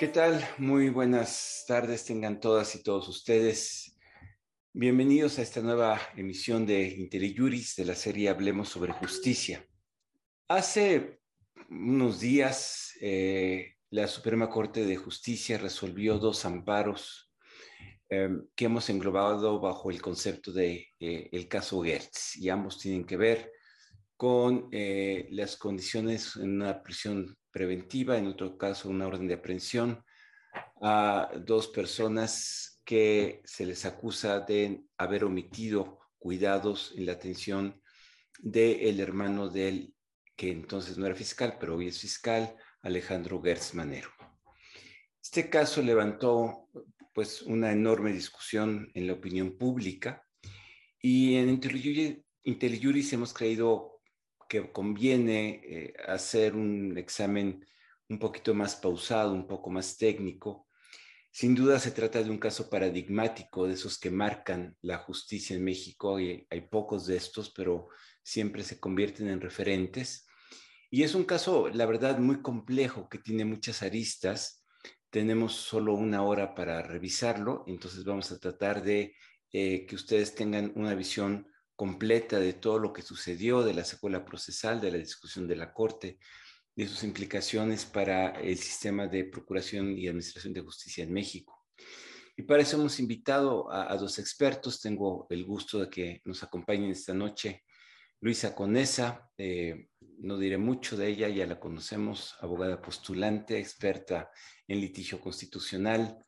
¿Qué tal? Muy buenas tardes tengan todas y todos ustedes. Bienvenidos a esta nueva emisión de Interiuris de la serie Hablemos sobre Justicia. Hace unos días, eh, la Suprema Corte de Justicia resolvió dos amparos eh, que hemos englobado bajo el concepto de eh, caso Gertz y ambos tienen que ver con eh, las condiciones en una prisión preventiva, en otro caso una orden de aprehensión a dos personas que se les acusa de haber omitido cuidados en la atención del hermano del que entonces no era fiscal, pero hoy es fiscal, Alejandro Gertz Manero. Este caso levantó pues una enorme discusión en la opinión pública y en IntelliJuris hemos creído que conviene eh, hacer un examen un poquito más pausado, un poco más técnico. Sin duda se trata de un caso paradigmático, de esos que marcan la justicia en México, hay pocos de estos, pero siempre se convierten en referentes. Y es un caso, la verdad, muy complejo, que tiene muchas aristas. Tenemos solo una hora para revisarlo, entonces vamos a tratar de eh, que ustedes tengan una visión completa de todo lo que sucedió, de la secuela procesal, de la discusión de la Corte, de sus implicaciones para el sistema de procuración y administración de justicia en México. Y para eso hemos invitado a, dos expertos. Tengo el gusto de que nos acompañen esta noche Luisa Conesa. Eh, no diré mucho de ella, ya la conocemos, abogada postulante, experta en litigio constitucional,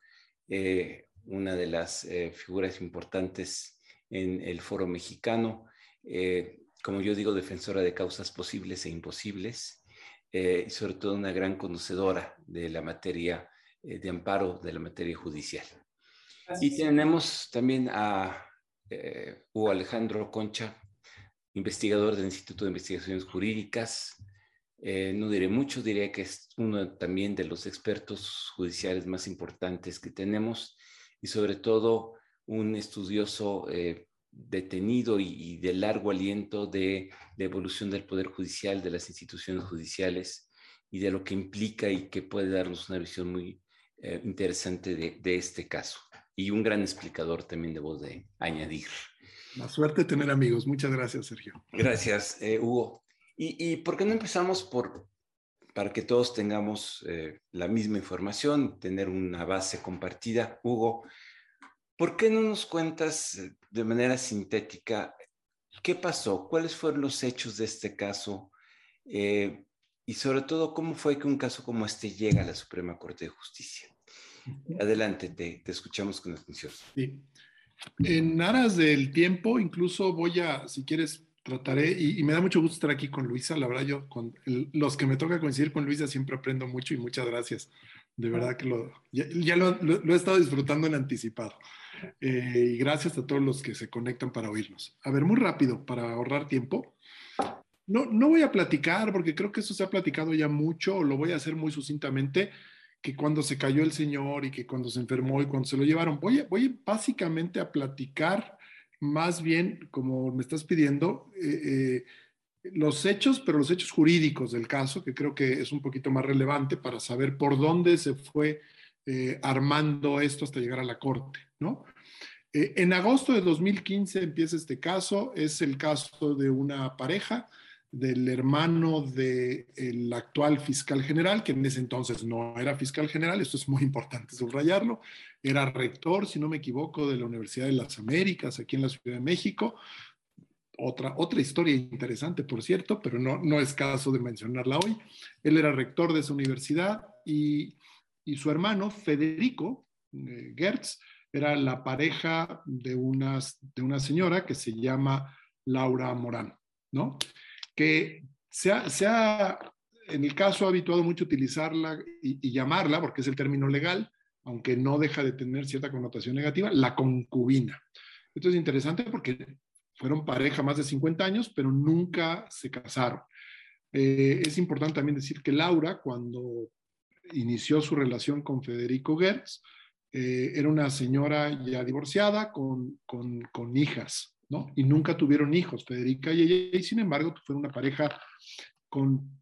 eh, una de las eh, figuras importantes en el foro mexicano, eh, como yo digo, defensora de causas posibles e imposibles, eh, y sobre todo una gran conocedora de la materia eh, de amparo, de la materia judicial. Y tenemos también a Hugo Alejandro Concha, investigador del Instituto de Investigaciones Jurídicas. no diré mucho, diré que es uno también de los expertos judiciales más importantes que tenemos y sobre todo un estudioso eh, detenido y, de largo aliento de la evolución del Poder Judicial, de las instituciones judiciales y de lo que implica y que puede darnos una visión muy eh, interesante de, este caso. Y un gran explicador también debo de añadir. La suerte de tener amigos. Muchas gracias, Sergio. Gracias, eh, Hugo. Y, por qué no empezamos por, para que todos tengamos la misma información, tener una base compartida? Hugo, ¿Por qué no nos cuentas eh, de manera sintética qué pasó? ¿Cuáles fueron los hechos de este caso? Eh, y sobre todo, ¿cómo fue que un caso como este llega a la Suprema Corte de Justicia? Adelante, te, escuchamos con atención. Sí. En aras del tiempo, incluso voy a, si quieres, trataré, y, me da mucho gusto estar aquí con Luisa, la verdad yo, con los que me toca coincidir con Luisa siempre aprendo mucho y muchas gracias. De verdad que lo, ya, lo, he estado disfrutando en anticipado. Eh, y gracias a todos los que se conectan para oírnos. A ver, muy rápido, para ahorrar tiempo. No, no voy a platicar, porque creo que eso se ha platicado ya mucho, lo voy a hacer muy sucintamente, que cuando se cayó el señor y que cuando se enfermó y cuando se lo llevaron, voy, básicamente a platicar más bien, como me estás pidiendo, eh, eh los hechos, pero los hechos jurídicos del caso, que creo que es un poquito más relevante para saber por dónde se fue armando esto hasta llegar a la corte, ¿no? Eh, en agosto de 2015 empieza este caso, es el caso de una pareja del hermano del actual fiscal general, que en ese entonces no era fiscal general, esto es muy importante subrayarlo, era rector, si no me equivoco, de la Universidad de las Américas, aquí en la Ciudad de México, otra, otra historia interesante, por cierto, pero no, no es caso de mencionarla hoy. Él era rector de esa universidad y, y su hermano, Federico eh, Gertz, era la pareja de, unas, de una señora que se llama Laura Morán, ¿no? Que se ha, se ha en el caso, ha habituado mucho utilizarla y, y llamarla, porque es el término legal, aunque no deja de tener cierta connotación negativa, la concubina. Esto es interesante porque fueron pareja más de 50 años, pero nunca se casaron. Eh, es importante también decir que Laura, cuando inició su relación con Federico Gertz, eh, era una señora ya divorciada con, con, hijas, ¿no? Y nunca tuvieron hijos, Federica y ella, y sin embargo fueron una pareja con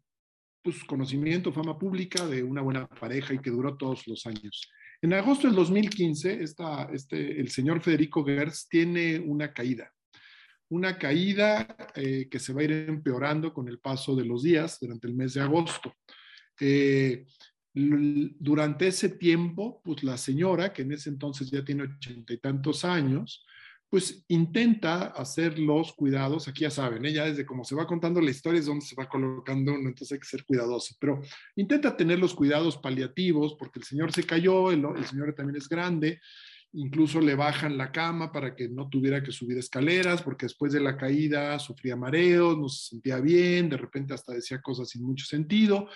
pues, conocimiento, fama pública de una buena pareja y que duró todos los años. En agosto del 2015, esta, este, el señor Federico Gertz tiene una caída, una caída eh, que se va a ir empeorando con el paso de los días durante el mes de agosto. Eh, durante ese tiempo, pues la señora, que en ese entonces ya tiene ochenta y tantos años, pues intenta hacer los cuidados, aquí ya saben, ella desde cómo se va contando la historia es donde se va colocando uno, entonces hay que ser cuidadoso, pero intenta tener los cuidados paliativos porque el señor se cayó, el, el señor también es grande, incluso le bajan la cama para que no tuviera que subir escaleras, porque después de la caída sufría mareos, no se sentía bien, de repente hasta decía cosas sin mucho sentido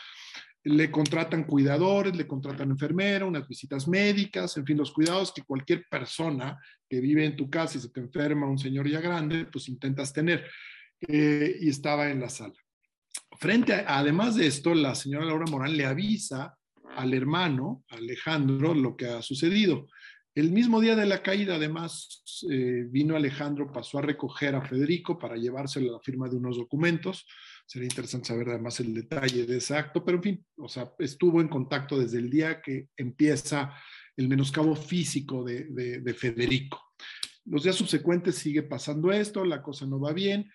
le contratan cuidadores, le contratan enfermera, unas visitas médicas, en fin, los cuidados que cualquier persona que vive en tu casa y se te enferma, un señor ya grande, pues intentas tener. Eh, y estaba en la sala. Frente a, además de esto, la señora Laura Morán le avisa al hermano, Alejandro, lo que ha sucedido. El mismo día de la caída, además, eh, vino Alejandro, pasó a recoger a Federico para llevárselo a la firma de unos documentos Sería interesante saber además el detalle de ese acto, pero en fin, o sea, estuvo en contacto desde el día que empieza el menoscabo físico de, de, Federico. Los días subsecuentes sigue pasando esto, la cosa no va bien,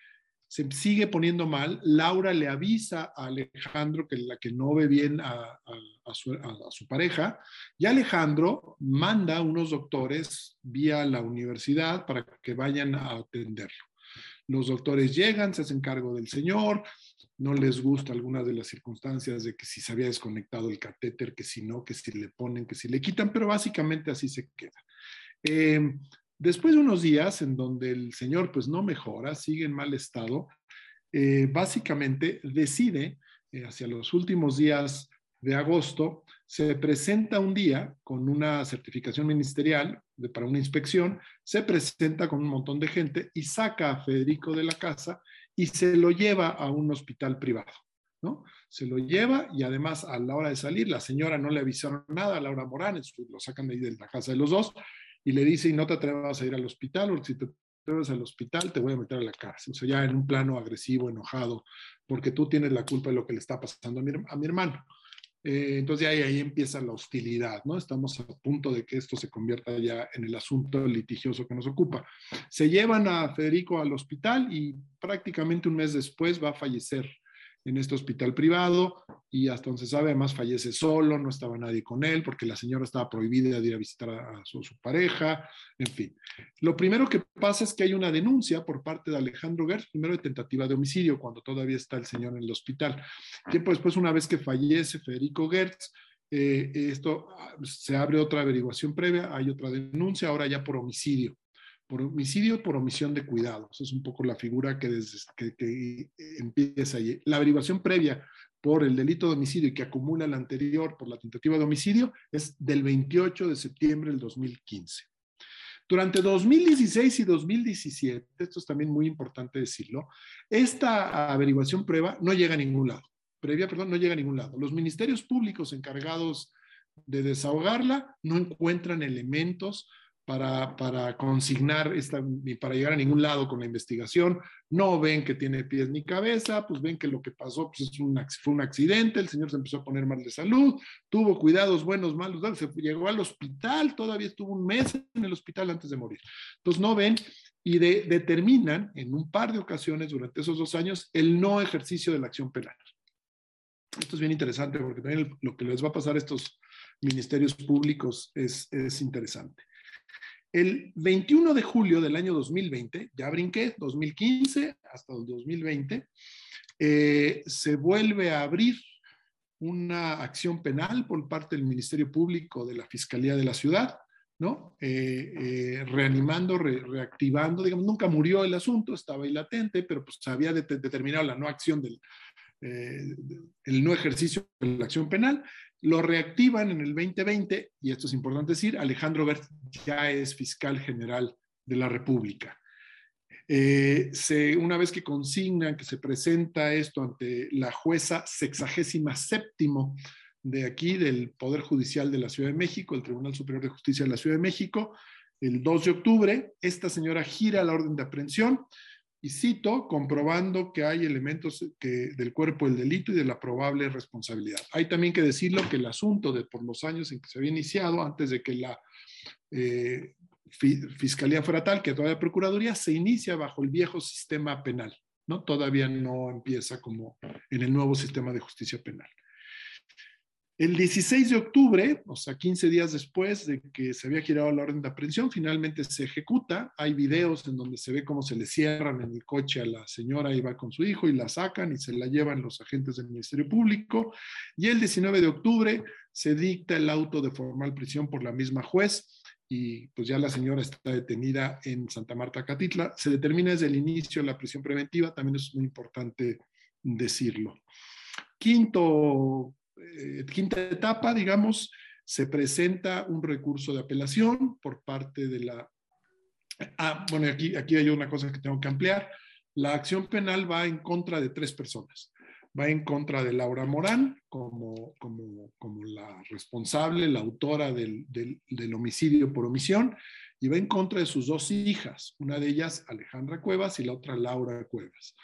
se sigue poniendo mal. Laura le avisa a Alejandro que la que no ve bien a, a, su, a, su, pareja y Alejandro manda unos doctores vía la universidad para que vayan a atenderlo. Los doctores llegan, se hacen cargo del señor, no les gusta algunas de las circunstancias de que si se había desconectado el catéter, que si no, que si le ponen, que si le quitan, pero básicamente así se queda. Em, después de unos días en donde el señor pues no mejora, sigue en mal estado, eh, básicamente decide eh, hacia los últimos días de agosto, se presenta un día con una certificación ministerial para una inspección, se presenta con un montón de gente y saca a Federico de la casa y se lo lleva a un hospital privado. ¿no? Se lo lleva y además a la hora de salir, la señora no le avisaron nada a Laura Morán, lo sacan de ahí de la casa de los dos y le dice, y no te atrevas a ir al hospital, porque si te atreves al hospital te voy a meter a la cárcel. O sea, ya en un plano agresivo, enojado, porque tú tienes la culpa de lo que le está pasando a mi hermano. Eh, entonces ahí, ahí empieza la hostilidad, ¿no? Estamos a punto de que esto se convierta ya en el asunto litigioso que nos ocupa. Se llevan a Federico al hospital y prácticamente un mes después va a fallecer en este hospital privado y hasta donde se sabe, además fallece solo, no estaba nadie con él porque la señora estaba prohibida de ir a visitar a su, pareja, en fin. Lo primero que pasa es que hay una denuncia por parte de Alejandro Gertz, primero de tentativa de homicidio, cuando todavía está el señor en el hospital. Tiempo después, una vez que fallece Federico Gertz, eh, esto ah, se abre otra averiguación previa, hay otra denuncia, ahora ya por homicidio por homicidio por omisión de cuidados. Es un poco la figura que, empieza allí. La averiguación previa por el delito de homicidio y que acumula la anterior por la tentativa de homicidio es del 28 de septiembre del 2015. Durante 2016 y 2017, esto es también muy importante decirlo, esta averiguación prueba no llega a ningún lado. Previa, perdón, no llega a ningún lado. Los ministerios públicos encargados de desahogarla no encuentran elementos para, consignar, esta, ni para llegar a ningún lado con la investigación. No ven que tiene pies ni cabeza, pues ven que lo que pasó pues fue un accidente, el señor se empezó a poner mal de salud, tuvo cuidados buenos, malos, se llegó al hospital, todavía estuvo un mes en el hospital antes de morir. Entonces no ven y determinan en un par de ocasiones durante esos dos años el no ejercicio de la acción penal. Esto es bien interesante porque también lo que les va a pasar a estos ministerios públicos es interesante. El 21 de julio del año 2020, ya brinqué, 2015 hasta el 2020, eh, se vuelve a abrir una acción penal por parte del Ministerio Público de la Fiscalía de la Ciudad, ¿no? Eh, eh, reanimando, reactivando, digamos, nunca murió el asunto, estaba ahí latente, pero pues había determinado la no acción del el no ejercicio de la acción penal lo reactivan en el 2020 y esto es importante decir, Alejandro Bert ya es fiscal general de la República. Eh, una vez que consignan que se presenta esto ante la jueza sexagésima séptimo de aquí, del Poder Judicial de la Ciudad de México, el Tribunal Superior de Justicia de la Ciudad de México, el 2 de octubre, esta señora gira la orden de aprehensión, y cito, comprobando que hay elementos del cuerpo del delito y de la probable responsabilidad. Hay también que decirlo que el asunto de por los años en que se había iniciado, antes de que la eh, Fiscalía fuera tal, que todavía Procuraduría, se inicia bajo el viejo sistema penal, ¿no? Todavía no empieza como en el nuevo sistema de justicia penal. El 16 de octubre, o sea, 15 días después de que se había girado la orden de aprehensión, finalmente se ejecuta. Hay videos en donde se ve cómo se le cierran en el coche a la señora, iba con su hijo y la sacan y se la llevan los agentes del Ministerio Público. Y el 19 de octubre se dicta el auto de formal prisión por la misma juez y pues ya la señora está detenida en Santa Marta, Catitla. Se determina desde el inicio la prisión preventiva, también es muy importante decirlo. Quinto eh, quinta etapa, digamos, se presenta un recurso de apelación por parte de la... Ah, bueno, aquí, aquí hay una cosa que tengo que ampliar. La acción penal va en contra de tres personas. Va en contra de Laura Morán como, como, como la responsable, la autora del, del, del homicidio por omisión, y va en contra de sus dos hijas, una de ellas Alejandra Cuevas y la otra Laura Cuevas.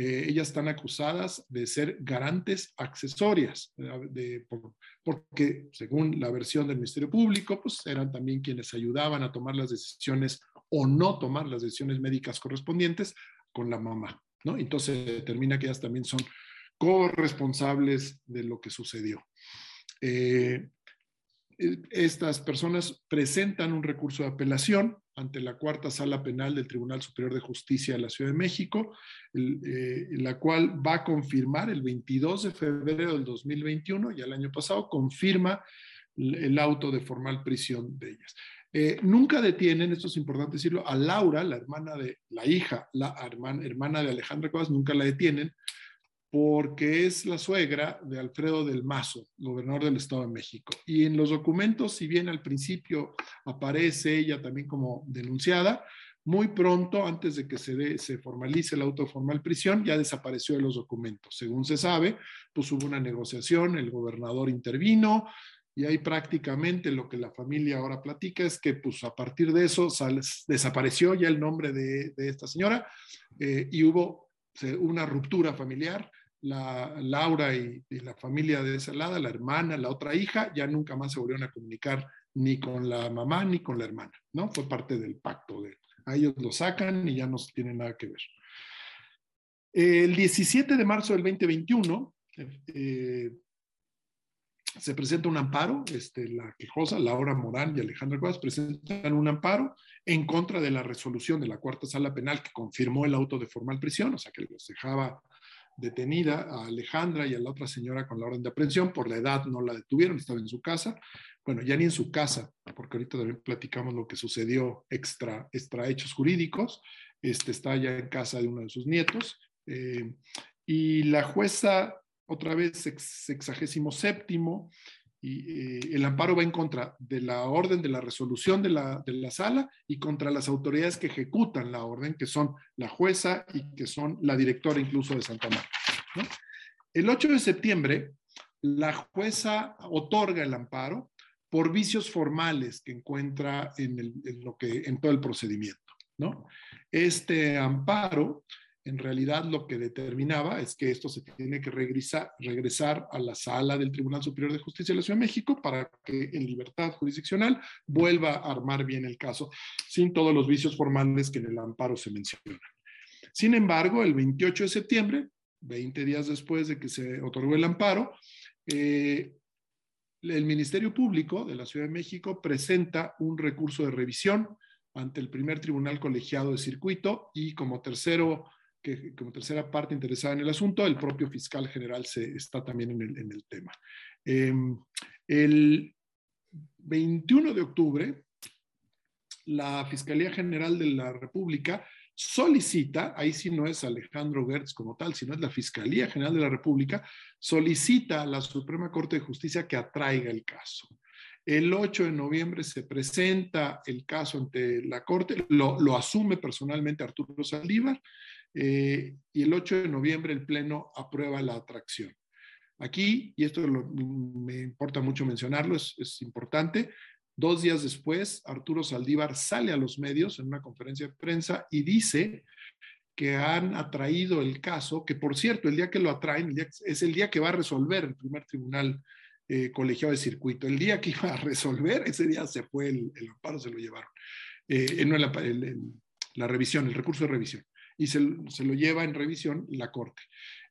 Eh, ellas están acusadas de ser garantes accesorias, de, porque según la versión del Ministerio Público, pues eran también quienes ayudaban a tomar las decisiones o no tomar las decisiones médicas correspondientes con la mamá, ¿no? Entonces determina que ellas también son corresponsables de lo que sucedió. Eh, estas personas presentan un recurso de apelación ante la cuarta sala penal del Tribunal Superior de Justicia de la Ciudad de México, eh, la cual va a confirmar el 22 de febrero del 2021, y el año pasado, confirma el, auto de formal prisión de ellas. Eh, nunca detienen, esto es importante decirlo, a Laura, la hermana de la hija, la hermana, hermana de Alejandra Cuevas, nunca la detienen porque es la suegra de Alfredo del Mazo, gobernador del Estado de México. Y en los documentos, si bien al principio aparece ella también como denunciada, muy pronto, antes de que se, se formalice el auto de formal prisión, ya desapareció de los documentos. Según se sabe, pues hubo una negociación, el gobernador intervino, y ahí prácticamente lo que la familia ahora platica es que pues a partir de eso desapareció ya el nombre de, esta señora eh, y hubo una ruptura familiar la Laura y, la familia de esa lado, la hermana, la otra hija, ya nunca más se volvieron a comunicar ni con la mamá ni con la hermana, ¿no? Fue parte del pacto de a ellos lo sacan y ya no tienen nada que ver. El 17 de marzo del 2021 eh, se presenta un amparo, este, la quejosa, Laura Morán y Alejandra Cuevas presentan un amparo en contra de la resolución de la cuarta sala penal que confirmó el auto de formal prisión, o sea que los dejaba detenida a Alejandra y a la otra señora con la orden de aprehensión. Por la edad no la detuvieron, estaba en su casa. Bueno, ya ni en su casa, porque ahorita también platicamos lo que sucedió extra, extra hechos jurídicos. Este está ya en casa de uno de sus nietos. Eh, y la jueza, otra vez, sexagésimo séptimo, y eh, el amparo va en contra de la orden de la resolución de la, sala y contra las autoridades que ejecutan la orden, que son la jueza y que son la directora incluso de Santa Marta. El 8 de septiembre, la jueza otorga el amparo por vicios formales que encuentra en, todo el procedimiento. Este amparo en realidad lo que determinaba es que esto se tiene que regresar, regresar a la sala del Tribunal Superior de Justicia de la Ciudad de México para que en libertad jurisdiccional vuelva a armar bien el caso sin todos los vicios formales que en el amparo se mencionan. Sin embargo, el 28 de septiembre, 20 días después de que se otorgó el amparo, eh, el Ministerio Público de la Ciudad de México presenta un recurso de revisión ante el primer tribunal colegiado de circuito y como tercero que como tercera parte interesada en el asunto, el propio fiscal general se, está también en el, en el tema. Em, el 21 de octubre, la Fiscalía General de la República solicita, ahí sí no es Alejandro Gertz como tal, sino es la Fiscalía General de la República, solicita a la Suprema Corte de Justicia que atraiga el caso. El 8 de noviembre se presenta el caso ante la Corte, lo, lo asume personalmente Arturo Saldívar, eh, y el 8 de noviembre el Pleno aprueba la atracción. Aquí, y esto me importa mucho mencionarlo, es, importante, dos días después Arturo Saldívar sale a los medios en una conferencia de prensa y dice que han atraído el caso, que por cierto, el día que lo atraen es el día que va a resolver el primer tribunal eh, colegiado de circuito. El día que iba a resolver, ese día se fue el, amparo, se lo llevaron. Eh, no, la, revisión, el recurso de revisión. Y se, se lo lleva en revisión la Corte.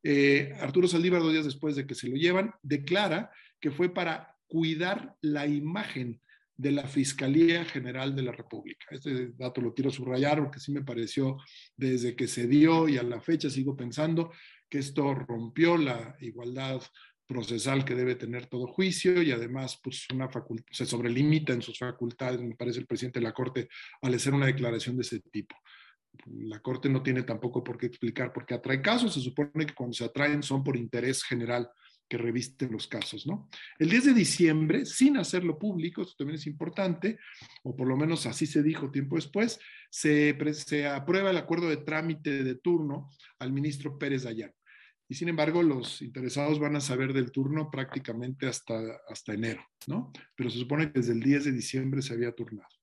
Eh, Arturo Saldívar, dos días después de que se lo llevan, declara que fue para cuidar la imagen de la Fiscalía General de la República. Este dato lo quiero subrayar porque sí me pareció desde que se dio y a la fecha sigo pensando que esto rompió la igualdad procesal que debe tener todo juicio y además pues una se sobrelimita en sus facultades, me parece el presidente de la Corte, al hacer una declaración de ese tipo. La Corte no tiene tampoco por qué explicar por qué atrae casos, se supone que cuando se atraen son por interés general que revisten los casos, ¿no? El 10 de diciembre, sin hacerlo público, esto también es importante, o por lo menos así se dijo tiempo después, se, aprueba el acuerdo de trámite de turno al ministro Pérez Dayán. Y sin embargo, los interesados van a saber del turno prácticamente hasta, hasta enero, ¿no? Pero se supone que desde el 10 de diciembre se había turnado.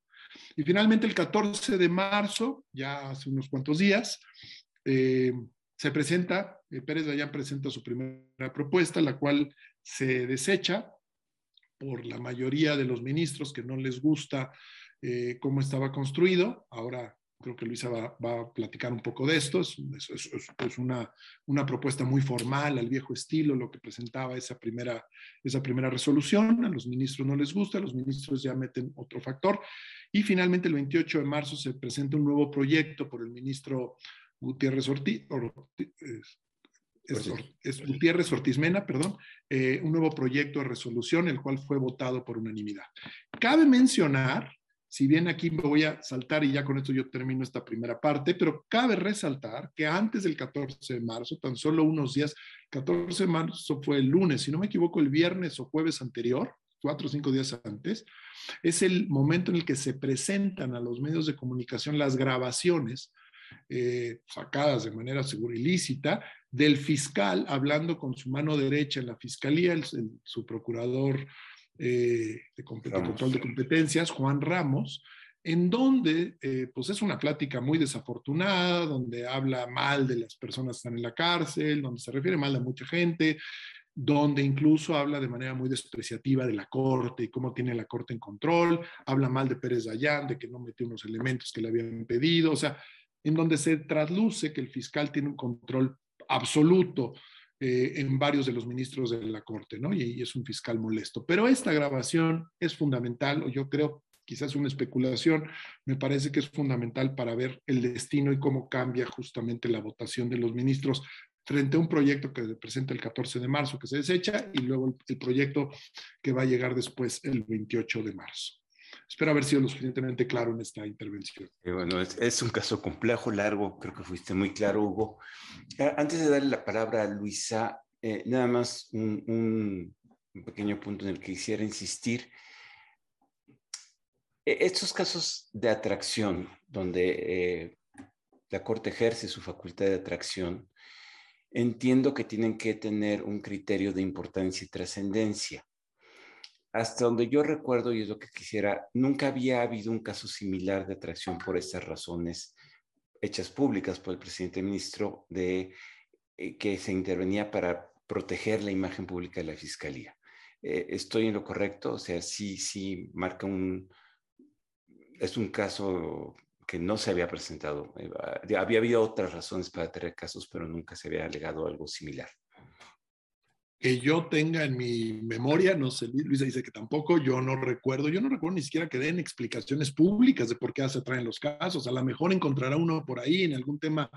Y finalmente el 14 de marzo, ya hace unos cuantos días, eh, se presenta, eh, Pérez Dayán presenta su primera propuesta, la cual se desecha por la mayoría de los ministros que no les gusta eh, cómo estaba construido. Ahora creo que Luisa va, a platicar un poco de esto. Es, es, una, una, propuesta muy formal, al viejo estilo, lo que presentaba esa primera, esa primera resolución. A los ministros no les gusta, los ministros ya meten otro factor. Y finalmente, el 28 de marzo, se presenta un nuevo proyecto por el ministro Gutiérrez Ortiz, es, Gutiérrez Ortiz Mena, perdón, eh, un nuevo proyecto de resolución, el cual fue votado por unanimidad. Cabe mencionar, si bien aquí me voy a saltar y ya con esto yo termino esta primera parte, pero cabe resaltar que antes del 14 de marzo, tan solo unos días, 14 de marzo fue el lunes, si no me equivoco, el viernes o jueves anterior, cuatro o cinco días antes, es el momento en el que se presentan a los medios de comunicación las grabaciones eh, sacadas de manera segura ilícita, del fiscal hablando con su mano derecha en la fiscalía, su procurador eh, de, control de competencias, Juan Ramos, en donde eh, pues es una plática muy desafortunada, donde habla mal de las personas que están en la cárcel, donde se refiere mal a mucha gente, donde incluso habla de manera muy despreciativa de la Corte y cómo tiene la Corte en control, habla mal de Pérez Dayán, de que no metió unos elementos que le habían pedido, o sea, en donde se trasluce que el fiscal tiene un control absoluto eh, en varios de los ministros de la Corte, ¿no? Y, es un fiscal molesto. Pero esta grabación es fundamental, o yo creo, quizás una especulación, me parece que es fundamental para ver el destino y cómo cambia justamente la votación de los ministros frente a un proyecto que se presenta el 14 de marzo que se desecha y luego el proyecto que va a llegar después el 28 de marzo. Espero haber sido lo suficientemente claro en esta intervención. bueno, es, un caso complejo, largo, creo que fuiste muy claro, Hugo. Ah, antes de darle la palabra a Luisa, eh, nada más un, pequeño punto en el que quisiera insistir. E, estos casos de atracción, donde eh, la Corte ejerce su facultad de atracción, entiendo que tienen que tener un criterio de importancia y trascendencia hasta donde yo recuerdo, y es lo que quisiera, nunca había habido un caso similar de atracción por estas razones hechas públicas por el presidente ministro de eh, que se intervenía para proteger la imagen pública de la fiscalía. Eh, ¿Estoy en lo correcto? O sea, sí, sí, marca un... Es un caso que no se había presentado. Eh, había habido otras razones para tener casos, pero nunca se había alegado algo similar que yo tenga en mi memoria, no sé, Luisa dice que tampoco, yo no recuerdo, yo no recuerdo ni siquiera que den explicaciones públicas de por qué se traen los casos, a lo mejor encontrará uno por ahí en algún tema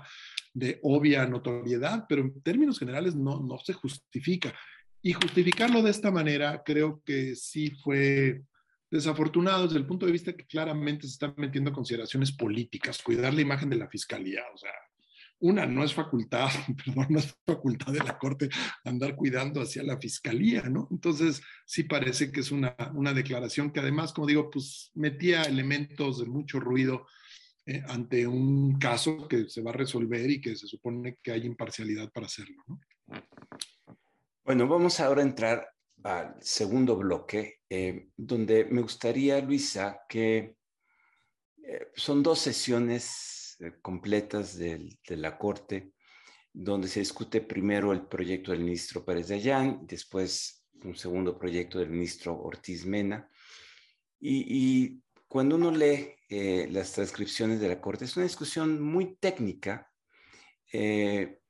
de obvia notoriedad, pero en términos generales no, no se justifica. Y justificarlo de esta manera creo que sí fue desafortunado desde el punto de vista que claramente se están metiendo consideraciones políticas, cuidar la imagen de la fiscalía, o sea, una, no es facultad, perdón, no es facultad de la Corte andar cuidando hacia la Fiscalía, ¿no? Entonces, sí parece que es una, una declaración que además, como digo, pues metía elementos de mucho ruido eh, ante un caso que se va a resolver y que se supone que hay imparcialidad para hacerlo, ¿no? Bueno, vamos ahora a entrar al segundo bloque, eh, donde me gustaría, Luisa, que eh, son dos sesiones eh, completas de, la Corte, donde se discute primero el proyecto del ministro Pérez de Allán, después un segundo proyecto del ministro Ortiz Mena. Y, cuando uno lee eh, las transcripciones de la Corte, es una discusión muy técnica eh,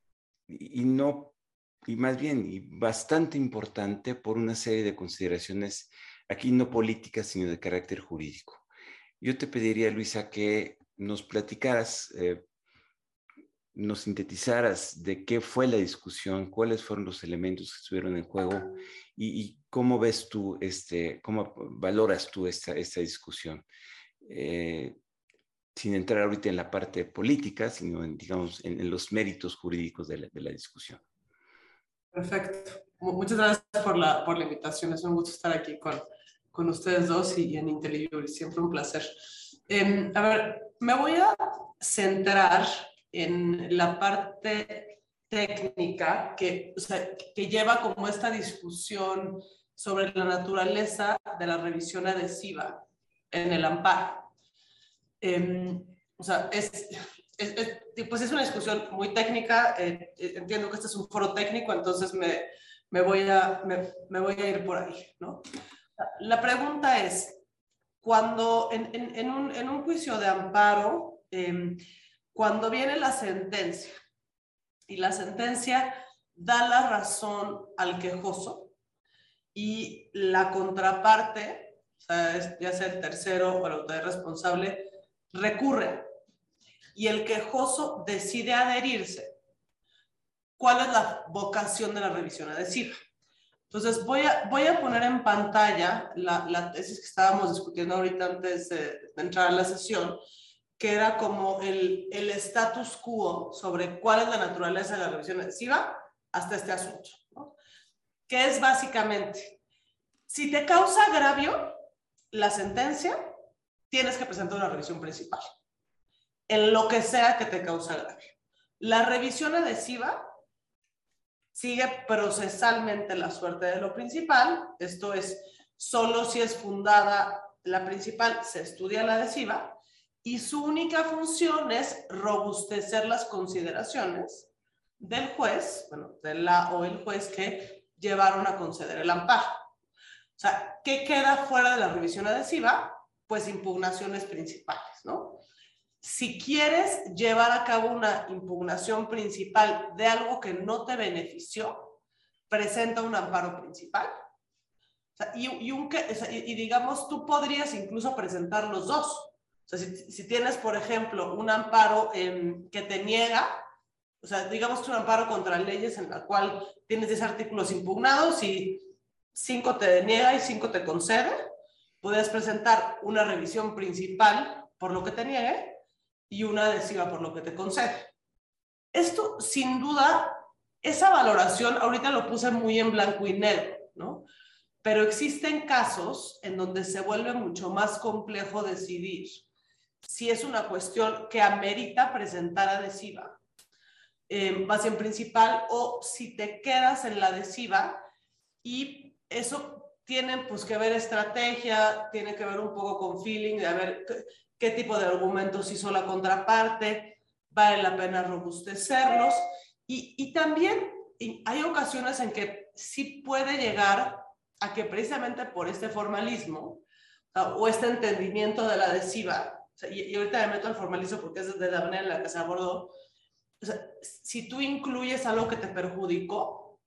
y no, y más bien, y bastante importante por una serie de consideraciones aquí no políticas, sino de carácter jurídico. Yo te pediría, Luisa, que nos platicaras, eh, nos sintetizaras de qué fue la discusión, cuáles fueron los elementos que estuvieron en juego y, cómo ves tú, este, cómo valoras tú esta, esta discusión. Eh, sin entrar ahorita en la parte política, sino en, digamos, en, los méritos jurídicos de la, de la, discusión. Perfecto. Muchas gracias por la, por la invitación. Es un gusto estar aquí con, con ustedes dos y, en IntelliJury. Siempre un placer. Em, a ver, me voy a centrar en la parte técnica que, o sea, que lleva como esta discusión sobre la naturaleza de la revisión adhesiva en el amparo. Em, o sea, es, pues es una discusión muy técnica. Eh, eh, entiendo que este es un foro técnico, entonces me, me voy, a, me, me, voy a ir por ahí, ¿no? La pregunta es, cuando en, en, un, en un, juicio de amparo, em, cuando viene la sentencia y la sentencia da la razón al quejoso y la contraparte, o sea, ya sea el tercero o el autoridad responsable, recurre y el quejoso decide adherirse, ¿cuál es la vocación de la revisión adhesiva? Entonces, voy a, voy a poner en pantalla la, la tesis que estábamos discutiendo ahorita antes de, entrar a la sesión, que era como el, el, status quo sobre cuál es la naturaleza de la revisión adhesiva hasta este asunto. Que es básicamente, si te causa agravio la sentencia, tienes que presentar una revisión principal, en lo que sea que te cause agravio. La revisión adhesiva sigue procesalmente la suerte de lo principal, esto es, solo si es fundada la principal se estudia la adhesiva y su única función es robustecer las consideraciones del juez, bueno, de la o el juez que llevaron a conceder el amparo. O sea, ¿qué queda fuera de la revisión adhesiva? Pues impugnaciones principales, ¿no? Si quieres llevar a cabo una impugnación principal de algo que no te benefició, presenta un amparo principal. y, digamos, tú podrías incluso presentar los dos. O sea, si, tienes, por ejemplo, un amparo que te niega, o sea, digamos que es un amparo contra leyes en la cual tienes 10 artículos impugnados y 5 te deniega y 5 te concede, puedes presentar una revisión principal por lo que te niegue y una adhesiva por lo que te concede. Esto, sin duda, esa valoración, ahorita lo puse muy en blanco y negro, ¿no? Pero existen casos en donde se vuelve mucho más complejo decidir si es una cuestión que amerita presentar adhesiva, eh, base en principal, o si te quedas en la adhesiva y eso tiene pues que ver estrategia, tiene que ver un poco con feeling, de a ver qué tipo de argumentos hizo la contraparte, vale la pena robustecerlos. Y, y también hay ocasiones en que sí puede llegar a que precisamente por este formalismo o este entendimiento de la adhesiva, y, ahorita me meto al formalismo porque es de la manera en la que se abordó, o sea, si tú incluyes algo que te perjudicó,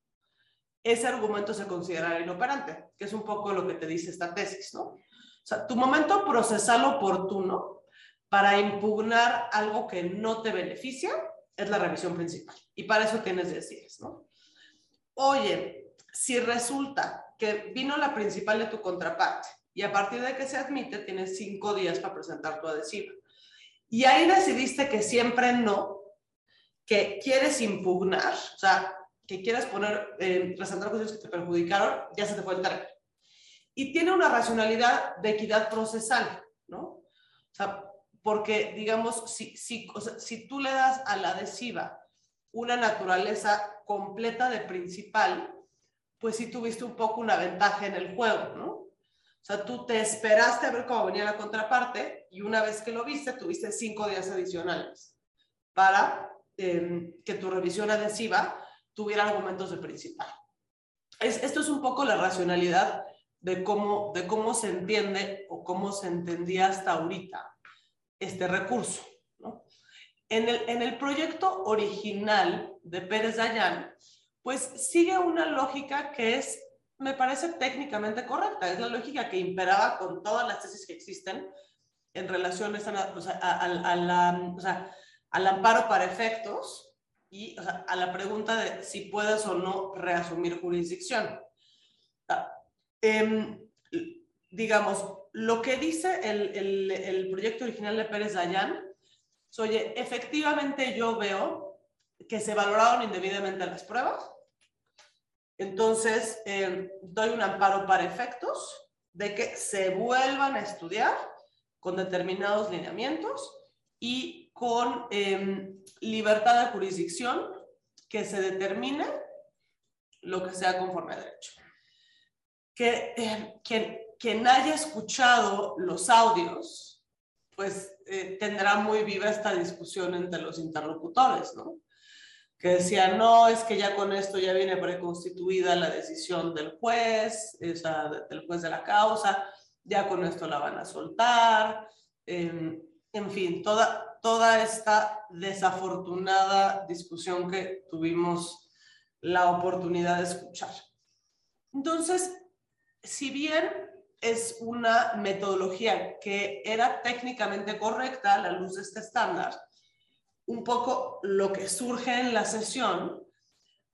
ese argumento se considera inoperante, que es un poco lo que te dice esta tesis, ¿no? O sea, tu momento procesal oportuno para impugnar algo que no te beneficia es la revisión principal. Y para eso tienes decires, ¿no? Oye, si resulta que vino la principal de tu contraparte y a partir de que se admite tienes cinco días para presentar tu adhesiva y ahí decidiste que siempre no, que quieres impugnar, o sea, que quieres poner, eh, presentar cosas que te perjudicaron, ya se te fue el término y tiene una racionalidad de equidad procesal, ¿no? O sea, porque, digamos, si, si, si tú le das a la adhesiva una naturaleza completa de principal, pues sí tuviste un poco una ventaja en el juego, ¿no? O sea, tú te esperaste a ver cómo venía la contraparte y una vez que lo viste, tuviste cinco días adicionales. para em, que tu revisión adhesiva tuviera argumentos de principal. Es, esto es un poco la racionalidad de cómo, de cómo se entiende o cómo se entendía hasta ahorita este recurso. En, el, en el proyecto original de Pérez Dayan, pues sigue una lógica que es, me parece técnicamente correcta, es la lógica que imperaba con todas las tesis que existen en relación a, la, al amparo para efectos y a la pregunta de si puedes o no reasumir jurisdicción. Eh, digamos, lo que dice el, proyecto original de Pérez Dayan, oye, efectivamente yo veo que se valoraron indebidamente las pruebas, entonces eh, doy un amparo para efectos de que se vuelvan a estudiar con determinados lineamientos y con eh, libertad de jurisdicción que se determine lo que sea conforme a derecho. Que eh, quien, quien, haya escuchado los audios, pues eh, tendrá muy viva esta discusión entre los interlocutores, ¿no? Que decía, no, es que ya con esto ya viene preconstituida la decisión del juez, o sea, del juez de la causa, ya con esto la van a soltar, eh, en fin, toda, toda esta desafortunada discusión que tuvimos la oportunidad de escuchar. Entonces, si bien es una metodología que era técnicamente correcta a la luz de este estándar, un poco lo que surge en la sesión,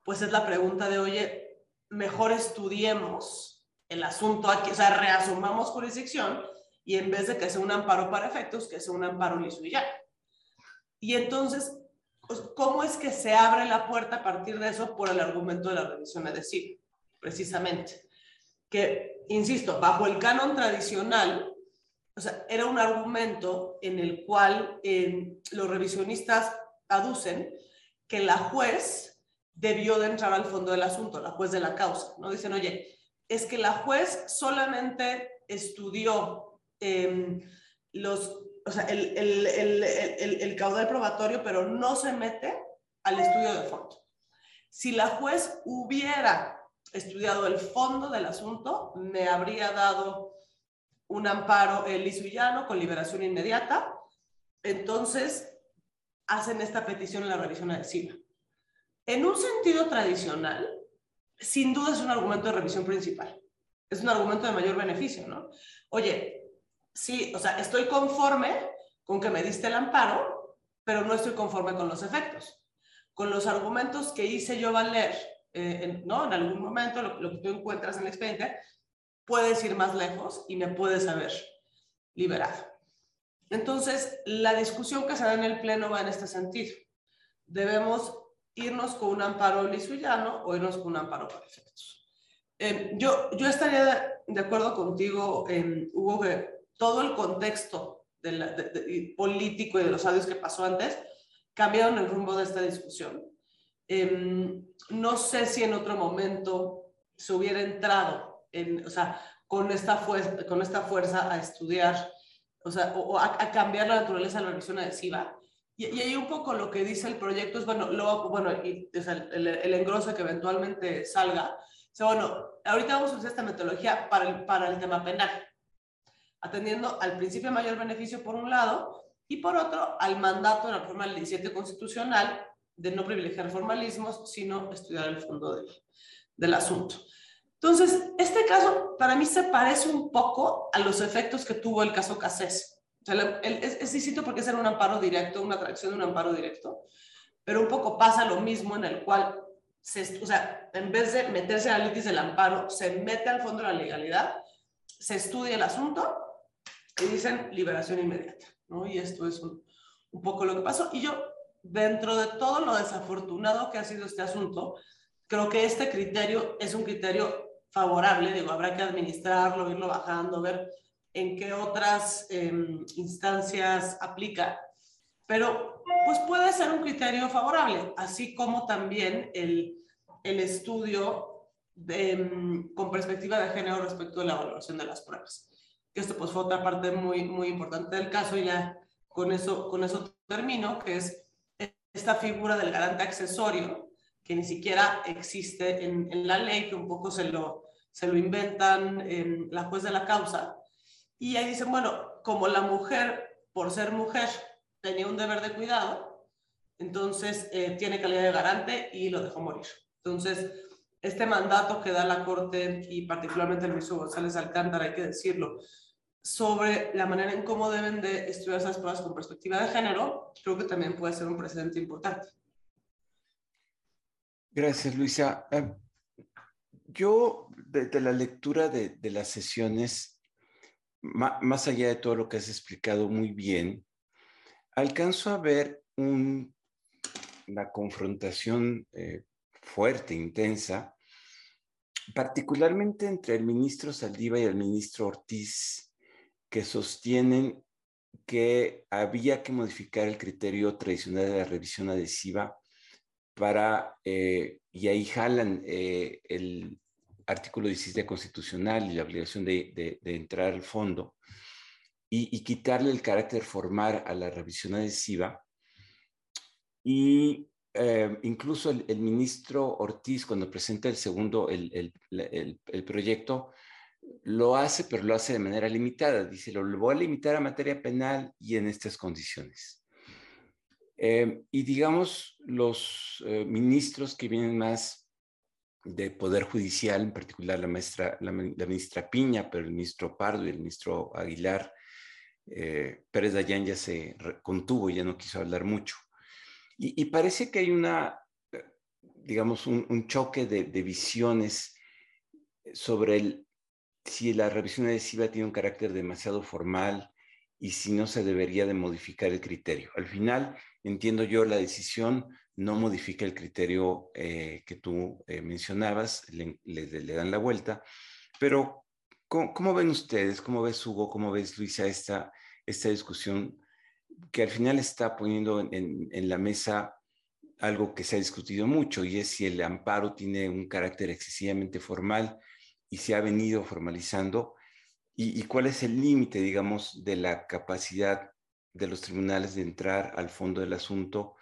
pues es la pregunta de, oye, mejor estudiemos el asunto aquí, o sea, reasumamos jurisdicción y en vez de que sea un amparo para efectos, que sea un amparo liso y ya. Y entonces, pues, ¿cómo es que se abre la puerta a partir de eso por el argumento de la revisión decir Precisamente. Que, insisto, bajo el canon tradicional, o sea, era un argumento en el cual los revisionistas aducen que la juez debió de entrar al fondo del asunto, la juez de la causa, ¿no? Dicen, oye, es que la juez solamente estudió Em, los, o sea, el, el, el, el, caudal probatorio, pero no se mete al estudio de fondo. Si la juez hubiera estudiado el fondo del asunto, me habría dado un amparo el llano con liberación inmediata. Entonces, hacen esta petición en la revisión adhesiva. En un sentido tradicional, sin duda es un argumento de revisión principal. Es un argumento de mayor beneficio, ¿no? Oye, sí, o sea, estoy conforme con que me diste el amparo, pero no estoy conforme con los efectos. Con los argumentos que hice yo valer, eh, en, ¿no? En algún momento, lo, que tú encuentras en el expediente, puedes ir más lejos y me puedes haber liberado. Entonces, la discusión que se da en el Pleno va en este sentido. Debemos irnos con un amparo llano o irnos con un amparo para efectos. Eh, yo, yo estaría de, acuerdo contigo, eh, Hugo, que todo el contexto político y de los audios que pasó antes cambiaron el rumbo de esta discusión. Em, no sé si en otro momento se hubiera entrado en, o sea, con esta, con esta fuerza a estudiar, o sea, o, a, cambiar la naturaleza de la revisión adhesiva. Y, ahí un poco lo que dice el proyecto es, bueno, luego, bueno, y, o sea, el, el, engroso que eventualmente salga, o bueno, ahorita vamos a usar esta metodología para el, para el tema penal atendiendo al principio mayor beneficio por un lado y por otro al mandato de la reforma del 17 constitucional de no privilegiar formalismos, sino estudiar el fondo del, del asunto. Entonces, este caso para mí se parece un poco a los efectos que tuvo el caso Casés. O sea, es, es distinto porque es en un amparo directo, una atracción de un amparo directo, pero un poco pasa lo mismo en el cual, se, o sea, en vez de meterse al litis del amparo, se mete al fondo de la legalidad, se estudia el asunto y dicen liberación inmediata, ¿no? Y esto es un, un poco lo que pasó. Y yo, dentro de todo lo desafortunado que ha sido este asunto, creo que este criterio es un criterio favorable, digo, habrá que administrarlo, irlo bajando, ver en qué otras eh, instancias aplica, pero pues puede ser un criterio favorable, así como también el, el estudio de, em, con perspectiva de género respecto de la valoración de las pruebas. Esto pues fue otra parte muy, muy importante del caso y ya con eso, con eso termino, que es esta figura del garante accesorio, que ni siquiera existe en, la ley, que un poco se lo, se lo inventan en la juez de la causa. Y ahí dicen, bueno, como la mujer, por ser mujer, tenía un deber de cuidado, entonces eh, tiene calidad de garante y lo dejó morir. Entonces, este mandato que da la Corte y particularmente el ministro González Alcántara, hay que decirlo, sobre la manera en cómo deben de estudiar esas pruebas con perspectiva de género, creo que también puede ser un precedente importante. Gracias, Luisa. Eh, yo, de, la lectura de, las sesiones, más allá de todo lo que has explicado muy bien, alcanzo a ver una confrontación eh, fuerte, intensa, particularmente entre el ministro Saldiva y el ministro Ortiz, que sostienen que había que modificar el criterio tradicional de la revisión adhesiva para, eh, y ahí jalan eh, el artículo 17 constitucional y la obligación de, entrar al fondo, y, quitarle el carácter formal a la revisión adhesiva. Y eh, incluso el, ministro Ortiz, cuando presenta el segundo, el, proyecto, lo hace, pero lo hace de manera limitada. Dice, lo, voy a limitar a materia penal y en estas condiciones. Eh, y digamos, los eh, ministros que vienen más de Poder Judicial, en particular la, maestra, la, ministra Piña, pero el ministro Pardo y el ministro Aguilar, eh, Pérez Dayán ya se contuvo, ya no quiso hablar mucho. Y, parece que hay una, digamos, un, choque de, visiones sobre el, si la revisión adhesiva tiene un carácter demasiado formal y si no se debería de modificar el criterio. Al final, entiendo yo, la decisión no modifica el criterio eh, que tú eh, mencionabas, le, dan la vuelta, pero ¿cómo, ven ustedes, cómo ves Hugo, cómo ves Luisa esta, esta discusión que al final está poniendo en, en la mesa algo que se ha discutido mucho y es si el amparo tiene un carácter excesivamente formal y se ha venido formalizando y, cuál es el límite, digamos, de la capacidad de los tribunales de entrar al fondo del asunto,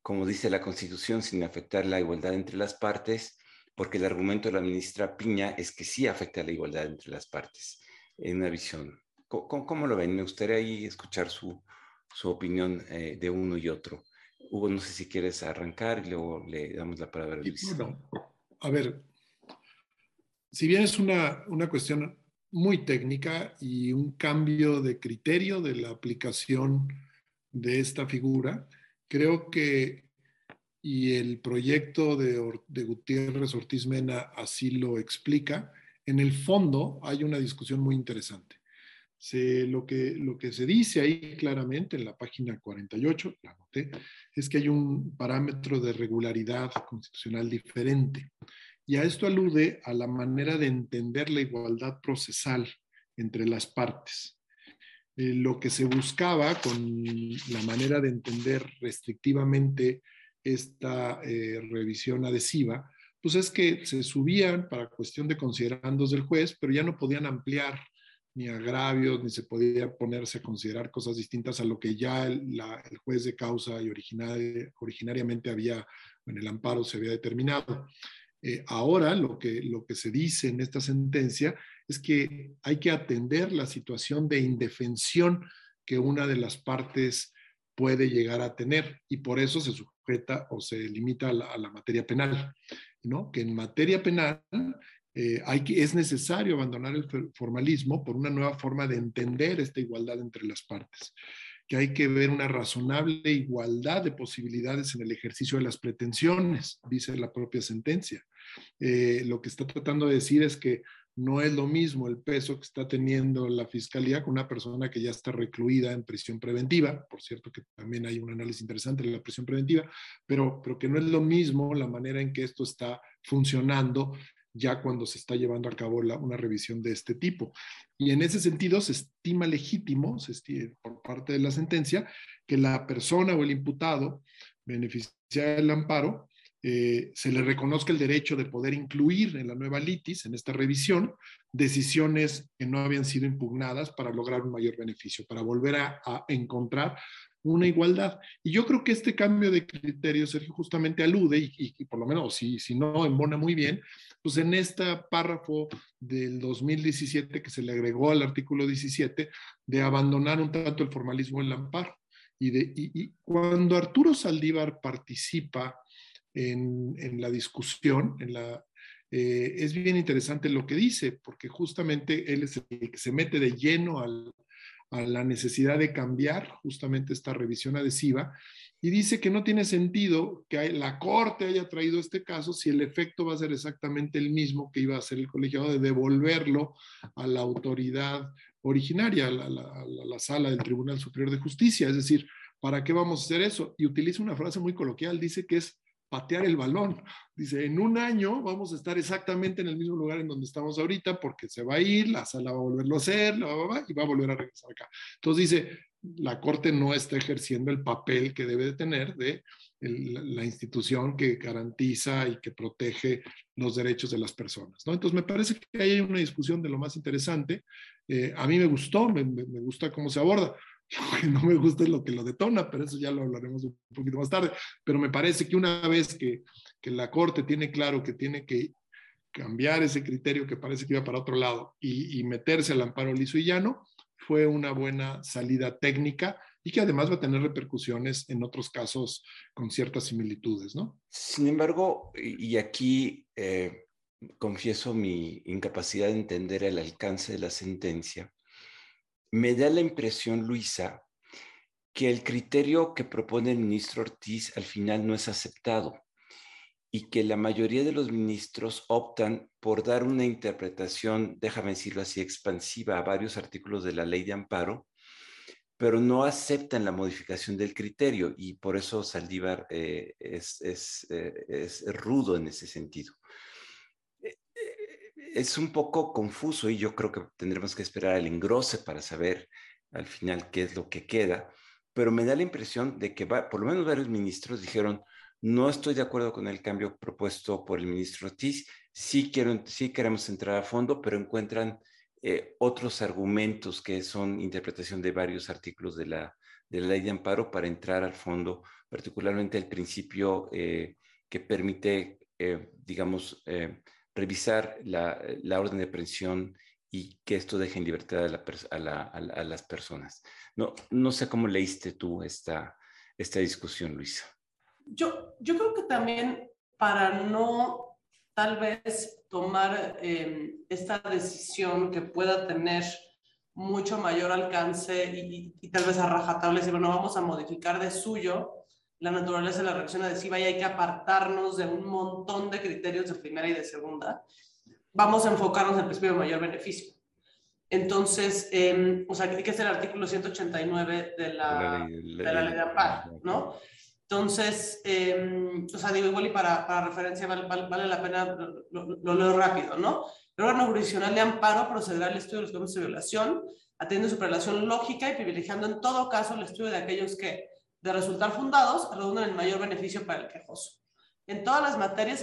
como dice la Constitución, sin afectar la igualdad entre las partes, porque el argumento de la ministra Piña es que sí afecta la igualdad entre las partes, en una visión. ¿Cómo, lo ven? Me gustaría ahí escuchar su, su opinión eh, de uno y otro. Hugo, no sé si quieres arrancar y luego le damos la palabra a Luis. Bueno, a ver, si bien es una, una cuestión muy técnica y un cambio de criterio de la aplicación de esta figura. Creo que, y el proyecto de, de Gutiérrez Ortiz Mena así lo explica, en el fondo hay una discusión muy interesante. Se, lo, que, lo que se dice ahí claramente en la página 48, la anoté, es que hay un parámetro de regularidad constitucional diferente. Y a esto alude a la manera de entender la igualdad procesal entre las partes. Eh, lo que se buscaba con la manera de entender restrictivamente esta eh, revisión adhesiva, pues es que se subían para cuestión de considerandos del juez, pero ya no podían ampliar ni agravios, ni se podía ponerse a considerar cosas distintas a lo que ya el, el juez de causa y originariamente había, en el amparo se había determinado. Eh, ahora lo que, lo que se dice en esta sentencia es que hay que atender la situación de indefensión que una de las partes puede llegar a tener y por eso se sujeta o se limita a la, materia penal, ¿no? Que en materia penal eh, hay que, es necesario abandonar el formalismo por una nueva forma de entender esta igualdad entre las partes que hay que ver una razonable igualdad de posibilidades en el ejercicio de las pretensiones, dice la propia sentencia. Eh, lo que está tratando de decir es que no es lo mismo el peso que está teniendo la fiscalía con una persona que ya está recluida en prisión preventiva. Por cierto, que también hay un análisis interesante de la prisión preventiva, pero, pero que no es lo mismo la manera en que esto está funcionando ya cuando se está llevando a cabo una revisión de este tipo. Y en ese sentido se estima legítimo, por parte de la sentencia, que la persona o el imputado beneficiaria del amparo eh, se le reconozca el derecho de poder incluir en la nueva litis, en esta revisión, decisiones que no habían sido impugnadas para lograr un mayor beneficio, para volver a, encontrar una igualdad. Y yo creo que este cambio de criterio, Sergio, justamente alude, y, por lo menos si, si no embona muy bien, pues en este párrafo del 2017 que se le agregó al artículo 17, de abandonar un tanto el formalismo del amparo. Y, de, y, cuando Arturo Saldívar participa en, en la discusión, en la, eh, es bien interesante lo que dice, porque justamente él es el que se mete de lleno al, a la necesidad de cambiar justamente esta revisión adhesiva y dice que no tiene sentido que la Corte haya traído este caso si el efecto va a ser exactamente el mismo que iba a ser el colegiado de devolverlo a la autoridad originaria, a la, la sala del Tribunal Superior de Justicia. Es decir, ¿para qué vamos a hacer eso? Y utiliza una frase muy coloquial, dice que es patear el balón. Dice, en un año vamos a estar exactamente en el mismo lugar en donde estamos ahorita porque se va a ir, la sala va a volverlo a hacer, y va a volver a regresar acá. Entonces dice, la Corte no está ejerciendo el papel que debe de tener de la institución que garantiza y que protege los derechos de las personas. Entonces me parece que hay una discusión de lo más interesante. Eh, a mí me gustó, me gusta cómo se aborda no me gusta lo que lo detona, pero eso ya lo hablaremos un poquito más tarde. Pero me parece que una vez que, que la Corte tiene claro que tiene que cambiar ese criterio que parece que iba para otro lado y, y, meterse al amparo liso y llano, fue una buena salida técnica y que además va a tener repercusiones en otros casos con ciertas similitudes, ¿no? Sin embargo, y aquí eh, confieso mi incapacidad de entender el alcance de la sentencia, me da la impresión, Luisa, que el criterio que propone el ministro Ortiz al final no es aceptado y que la mayoría de los ministros optan por dar una interpretación, déjame decirlo así, expansiva a varios artículos de la ley de amparo, pero no aceptan la modificación del criterio y por eso Saldívar eh, es, eh, es rudo en ese sentido es un poco confuso y yo creo que tendremos que esperar el engrose para saber al final qué es lo que queda, pero me da la impresión de que por lo menos varios ministros dijeron, no estoy de acuerdo con el cambio propuesto por el ministro Ortiz, sí, quiero, sí queremos entrar a fondo, pero encuentran eh, otros argumentos que son interpretación de varios artículos de la, de la ley de amparo para entrar al fondo, particularmente el principio eh, que permite, eh, digamos, revisar la, la, orden de aprehensión y que esto deje en libertad a, la, a, las personas. No, no sé cómo leíste tú esta, esta discusión, Luisa. Yo, yo creo que también para no tal vez tomar em, esta decisión que pueda tener mucho mayor alcance y, y, tal vez a rajatabla decir, bueno, vamos a modificar de suyo la naturaleza de la reacción adhesiva y hay que apartarnos de un montón de criterios de primera y de segunda, vamos a enfocarnos en el principio de mayor beneficio. Entonces, eh, o sea, que es el artículo 189 de la, de la ley de amparo, ¿no? Entonces, eh, o sea, digo igual y para, para referencia vale, vale, la pena, lo, lo, leo rápido, ¿no? El órgano jurisdiccional de amparo procederá al estudio de los casos de violación, atendiendo su relación lógica y privilegiando en todo caso el estudio de aquellos que de resultar fundados redundan en mayor beneficio para el quejoso. En todas las materias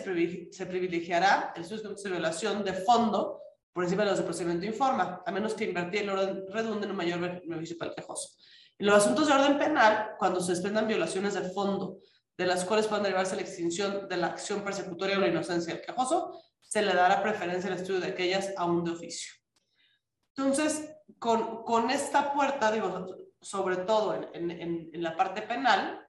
se privilegiará el estudio de violación de fondo por encima de los de procedimiento informa, a menos que invertir el orden redunde en un mayor beneficio para el quejoso. En los asuntos de orden penal, cuando se desprendan violaciones de fondo, de las cuales puedan derivarse la extinción de la acción persecutoria o la inocencia del quejoso, se le dará preferencia al estudio de aquellas aún de oficio. Entonces, con, con esta puerta, digo, sobre todo en, en, en, la parte penal,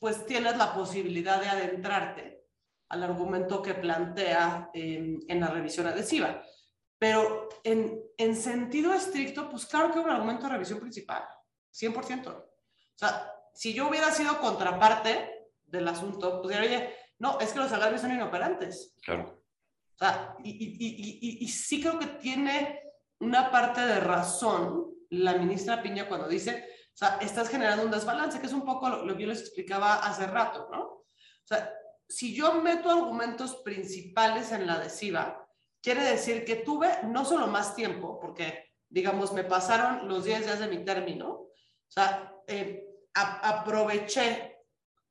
pues tienes la posibilidad de adentrarte al argumento que plantea en, en la revisión adhesiva. Pero en, en, sentido estricto, pues claro que es un argumento de revisión principal, 100%. O sea, si yo hubiera sido contraparte del asunto, pues diría, oye, no, es que los agravios son inoperantes. Claro. O sea, y, y, y, y, y sí creo que tiene una parte de razón la ministra Piña cuando dice, o sea, estás generando un desbalance, que es un poco lo, que yo les explicaba hace rato, ¿no? O sea, si yo meto argumentos principales en la adhesiva, quiere decir que tuve no solo más tiempo, porque, digamos, me pasaron los 10 días de mi término, o sea, eh, aproveché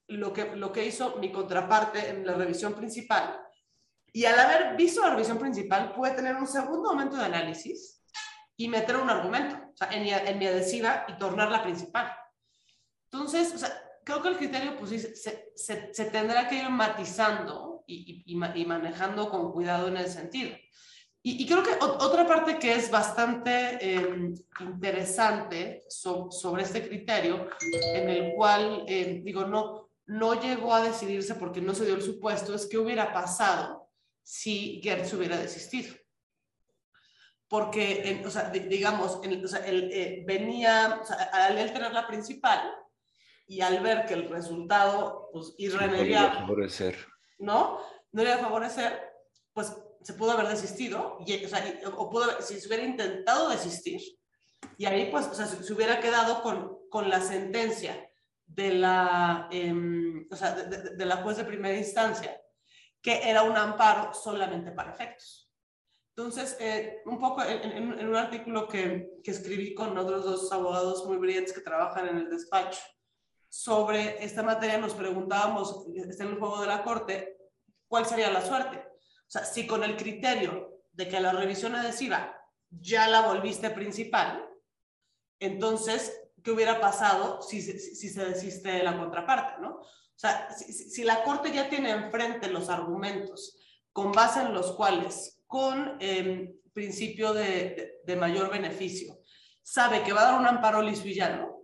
lo que, lo que hizo mi contraparte en la revisión principal, y al haber visto la revisión principal, puede tener un segundo momento de análisis y meter un argumento o sea, en, en mi adhesiva y tornarla principal. Entonces, o sea, creo que el criterio pues, se, se, se tendrá que ir matizando y, y, y, manejando con cuidado en ese sentido. Y, y creo que otra parte que es bastante eh, interesante so, sobre este criterio, en el cual, eh, digo, no, no llegó a decidirse porque no se dio el supuesto, es qué hubiera pasado si Gertz hubiera desistido. Porque, o sea, digamos, o sea, él eh, venía, o sea, al él tener la principal y al ver que el resultado, pues, irremediable, no favorecer. ¿no? No iba a favorecer, pues se pudo haber desistido, y, o, sea, o pudo, si se hubiera intentado desistir, y ahí, pues, o sea, se, se hubiera quedado con, con la sentencia de la, eh, o sea, de, de, de, la juez de primera instancia, que era un amparo solamente para efectos. Entonces, eh, un poco en, en, en un artículo que, que, escribí con otros dos abogados muy brillantes que trabajan en el despacho sobre esta materia, nos preguntábamos, está en el juego de la corte, ¿cuál sería la suerte? O sea, si con el criterio de que la revisión adhesiva ya la volviste principal, entonces qué hubiera pasado si, si, si, se desiste de la contraparte, ¿no? O sea, si, si, la Corte ya tiene enfrente los argumentos con base en los cuales, con eh, principio de, de, mayor beneficio, sabe que va a dar un amparo lisvillano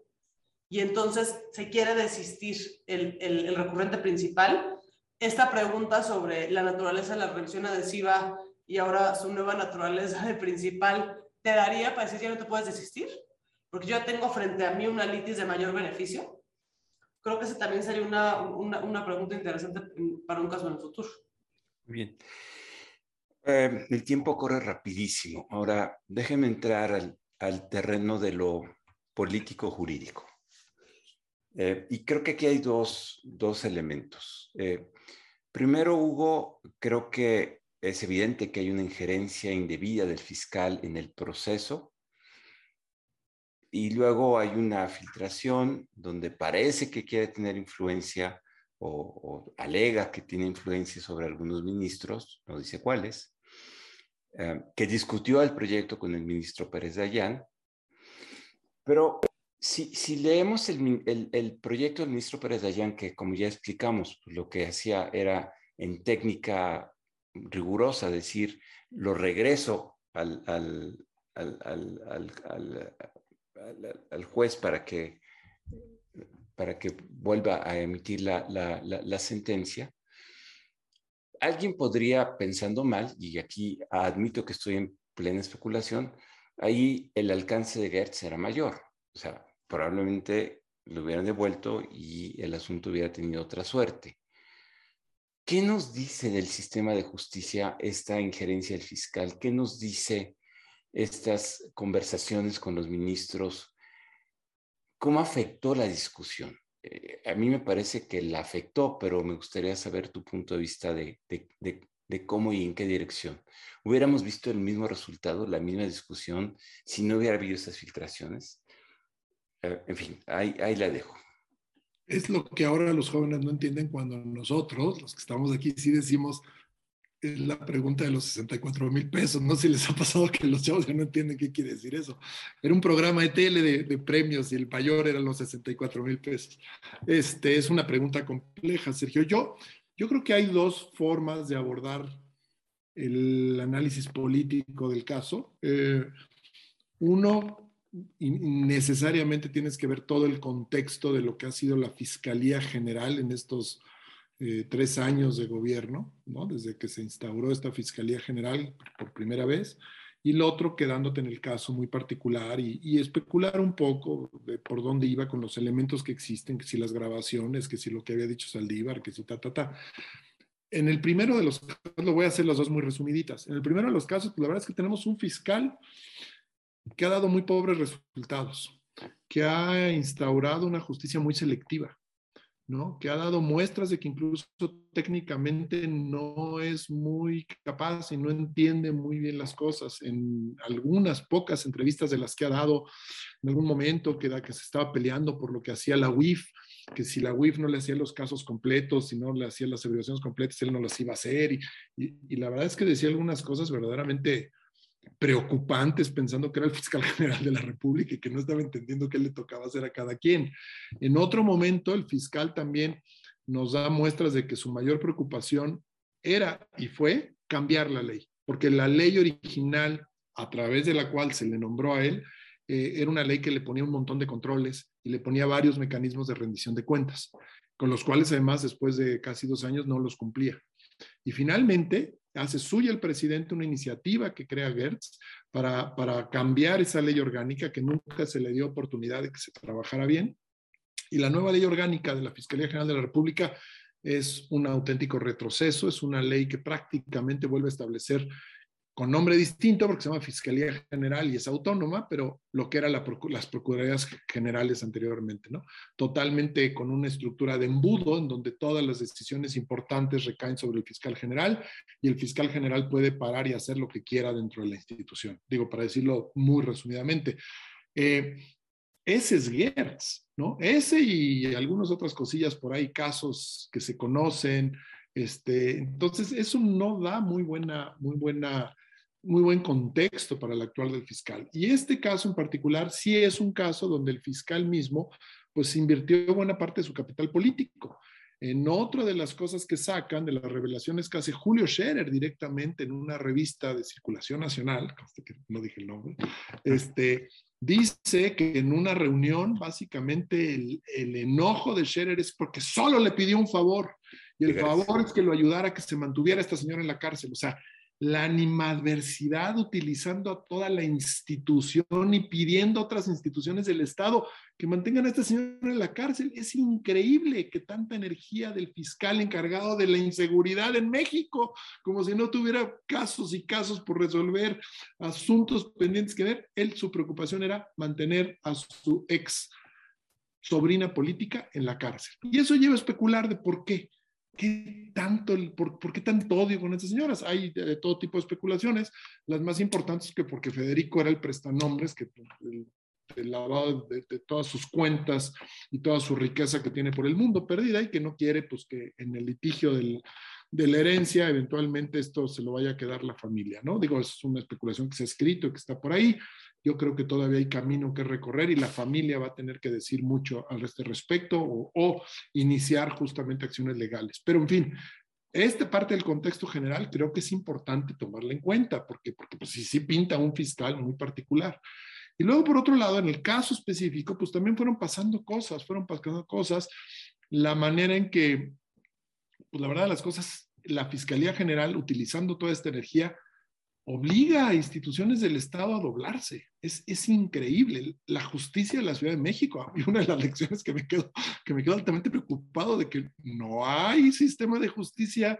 y entonces se quiere desistir el, el, el recurrente principal, esta pregunta sobre la naturaleza de la revisión adhesiva y ahora su nueva naturaleza de principal, ¿te daría para decir ya no te puedes desistir? porque yo tengo frente a mí una litis de mayor beneficio, creo que esa también sería una, una, una pregunta interesante para un caso en el futuro. Bien. Eh, el tiempo corre rapidísimo. Ahora, déjenme entrar al, al terreno de lo político-jurídico. Eh, y creo que aquí hay dos, dos elementos. Eh, primero, Hugo, creo que es evidente que hay una injerencia indebida del fiscal en el proceso y luego hay una filtración donde parece que quiere tener influencia o, alega que tiene influencia sobre algunos ministros, no dice cuáles, eh, que discutió el proyecto con el ministro Pérez Dayán. Pero si, si leemos el, el, el, proyecto del ministro Pérez Dayán, que como ya explicamos, pues lo que hacía era en técnica rigurosa decir, lo regreso al, al al, al juez para que, para que vuelva a emitir la, sentencia, alguien podría, pensando mal, y aquí admito que estoy en plena especulación, ahí el alcance de Gertz era mayor. O sea, probablemente lo hubieran devuelto y el asunto hubiera tenido otra suerte. ¿Qué nos dice del sistema de justicia esta injerencia del fiscal? ¿Qué nos dice estas conversaciones con los ministros, ¿cómo afectó la discusión? Eh, a mí me parece que la afectó, pero me gustaría saber tu punto de vista de, de, de, de, cómo y en qué dirección. ¿Hubiéramos visto el mismo resultado, la misma discusión, si no hubiera habido estas filtraciones? Eh, en fin, ahí, ahí la dejo. Es lo que ahora los jóvenes no entienden cuando nosotros, los que estamos aquí, sí decimos, la pregunta de los 64 mil pesos. No sé si les ha pasado que los chavos ya no entienden qué quiere decir eso. Era un programa de tele de, de premios y el mayor eran los 64 mil pesos. Este, es una pregunta compleja, Sergio. Yo, yo creo que hay dos formas de abordar el análisis político del caso. Eh, uno, necesariamente tienes que ver todo el contexto de lo que ha sido la Fiscalía General en estos eh, tres años de gobierno, ¿no? desde que se instauró esta Fiscalía General por primera vez, y lo otro quedándote en el caso muy particular y, y, especular un poco de por dónde iba con los elementos que existen, que si las grabaciones, que si lo que había dicho Saldívar, que si ta, ta, ta. En el primero de los casos, lo voy a hacer las dos muy resumiditas. En el primero de los casos, pues la verdad es que tenemos un fiscal que ha dado muy pobres resultados, que ha instaurado una justicia muy selectiva, ¿no? que ha dado muestras de que incluso técnicamente no es muy capaz y no entiende muy bien las cosas. En algunas pocas entrevistas de las que ha dado en algún momento, que, da, que se estaba peleando por lo que hacía la UIF, que si la UIF no le hacía los casos completos, si no le hacía las averiguaciones completas, él no las iba a hacer. Y, y, y la verdad es que decía algunas cosas verdaderamente preocupantes pensando que era el fiscal general de la República y que no estaba entendiendo qué le tocaba hacer a cada quien. En otro momento, el fiscal también nos da muestras de que su mayor preocupación era y fue cambiar la ley, porque la ley original a través de la cual se le nombró a él eh, era una ley que le ponía un montón de controles y le ponía varios mecanismos de rendición de cuentas, con los cuales además después de casi dos años no los cumplía. Y finalmente hace suya el presidente una iniciativa que crea Gertz para, para cambiar esa ley orgánica que nunca se le dio oportunidad de que se trabajara bien. Y la nueva ley orgánica de la Fiscalía General de la República es un auténtico retroceso, es una ley que prácticamente vuelve a establecer con nombre distinto porque se llama Fiscalía General y es autónoma, pero lo que eran las Procuradurías Generales anteriormente, ¿no? Totalmente con una estructura de embudo en donde todas las decisiones importantes recaen sobre el fiscal general y el fiscal general puede parar y hacer lo que quiera dentro de la institución. Digo, para decirlo muy resumidamente. Eh, ese es Gertz, ¿no? Ese y algunas otras cosillas por ahí, casos que se conocen. Este, entonces, eso no da muy buena, muy buena, muy buen contexto para el actual del fiscal. Y este caso en particular sí es un caso donde el fiscal mismo, pues invirtió buena parte de su capital político. En otra de las cosas que sacan de las revelaciones que hace Julio Scherer directamente en una revista de circulación nacional, que no dije el nombre, este, dice que en una reunión básicamente el, el, enojo de Scherer es porque solo le pidió un favor y el favor es que lo ayudara a que se mantuviera esta señora en la cárcel. O sea, la animadversidad utilizando a toda la institución y pidiendo a otras instituciones del Estado que mantengan a esta señora en la cárcel. Es increíble que tanta energía del fiscal encargado de la inseguridad en México, como si no tuviera casos y casos por resolver, asuntos pendientes que ver, él su preocupación era mantener a su ex sobrina política en la cárcel. Y eso lleva a especular de por qué. ¿Qué tanto, por, por, qué tanto odio con estas señoras? Hay de, todo tipo de especulaciones. Las más importantes es que porque Federico era el prestanombres, que el, el lavado de, de, todas sus cuentas y toda su riqueza que tiene por el mundo perdida y que no quiere pues que en el litigio del, de la herencia eventualmente esto se lo vaya a quedar la familia, ¿no? Digo, es una especulación que se ha escrito, y que está por ahí. Yo creo que todavía hay camino que recorrer y la familia va a tener que decir mucho al este respecto o, o iniciar justamente acciones legales. Pero en fin, esta parte del contexto general creo que es importante tomarla en cuenta porque, porque pues, sí, sí pinta un fiscal muy particular. Y luego, por otro lado, en el caso específico, pues también fueron pasando cosas, fueron pasando cosas, la manera en que, pues la verdad, las cosas, la Fiscalía General, utilizando toda esta energía, obliga a instituciones del Estado a doblarse. Es, es, increíble. La justicia de la Ciudad de México, y una de las lecciones que me, quedo, que me quedo altamente preocupado de que no hay sistema de justicia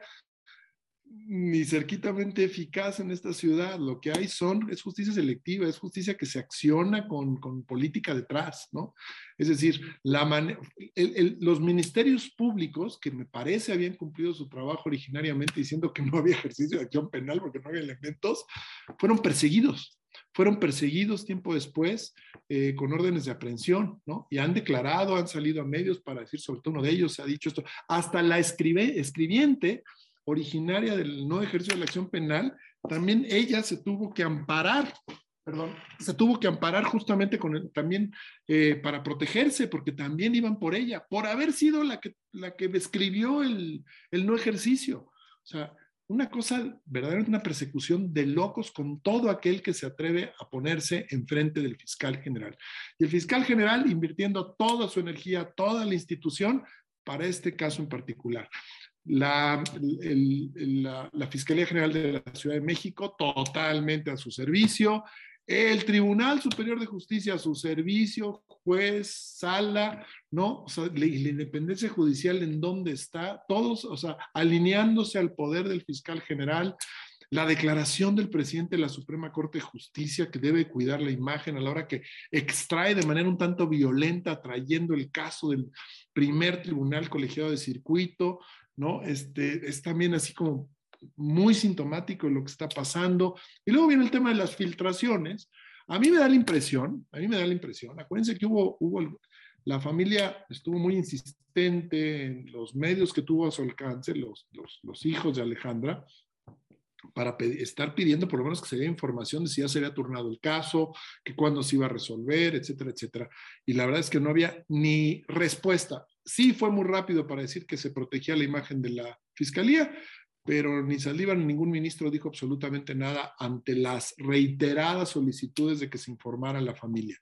ni cerquitamente eficaz en esta ciudad. Lo que hay son, es justicia selectiva, es justicia que se acciona con, con política detrás, ¿no? Es decir, la el, los ministerios públicos, que me parece habían cumplido su trabajo originariamente diciendo que no había ejercicio de acción penal porque no había elementos, fueron perseguidos. Fueron perseguidos tiempo después eh, con órdenes de aprehensión, ¿no? Y han declarado, han salido a medios para decir, sobre todo uno de ellos ha dicho esto, hasta la escribe, escribiente originaria del no ejercicio de la acción penal, también ella se tuvo que amparar, perdón, se tuvo que amparar justamente con el, también eh, para protegerse, porque también iban por ella, por haber sido la que, la que describió el, el no ejercicio. O sea, una cosa, verdaderamente una persecución de locos con todo aquel que se atreve a ponerse enfrente del fiscal general. Y el fiscal general invirtiendo toda su energía, toda la institución para este caso en particular la, la, Fiscalía General de la Ciudad de México totalmente a su servicio, el Tribunal Superior de Justicia a su servicio, juez, sala, ¿no? O sea, la, la, independencia judicial en dónde está, todos, o sea, alineándose al poder del fiscal general, la declaración del presidente de la Suprema Corte de Justicia que debe cuidar la imagen a la hora que extrae de manera un tanto violenta, trayendo el caso del primer tribunal colegiado de circuito, ¿no? Este, es también así como muy sintomático lo que está pasando. Y luego viene el tema de las filtraciones. A mí me da la impresión, a mí me da la impresión, acuérdense que hubo, hubo la familia estuvo muy insistente en los medios que tuvo a su alcance, los, los, los hijos de Alejandra, para estar pidiendo por lo menos que se dé información de si ya se había turnado el caso, que cuándo se iba a resolver, etcétera, etcétera. Y la verdad es que no había ni respuesta. Sí fue muy rápido para decir que se protegía la imagen de la fiscalía, pero ni Saldívar ni ningún ministro dijo absolutamente nada ante las reiteradas solicitudes de que se informara la familia.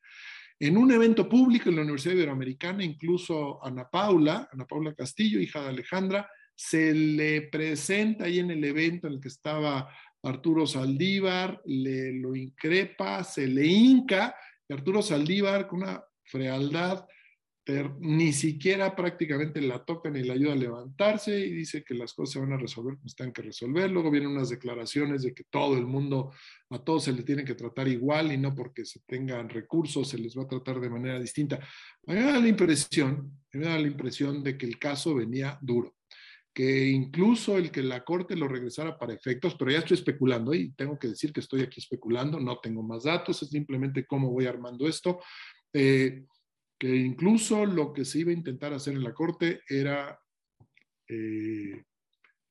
En un evento público en la Universidad Iberoamericana, incluso Ana Paula, Ana Paula Castillo, hija de Alejandra, se le presenta ahí en el evento en el que estaba Arturo Saldívar, le lo increpa, se le hinca, y Arturo Saldívar con una frialdad ni siquiera prácticamente la toca ni la ayuda a levantarse y dice que las cosas se van a resolver como están que resolver. Luego vienen unas declaraciones de que todo el mundo, a todos se le tiene que tratar igual y no porque se tengan recursos se les va a tratar de manera distinta. A mí me da la impresión, me da la impresión de que el caso venía duro que incluso el que la corte lo regresara para efectos, pero ya estoy especulando y tengo que decir que estoy aquí especulando, no tengo más datos, es simplemente cómo voy armando esto. Eh, que incluso lo que se iba a intentar hacer en la Corte era eh,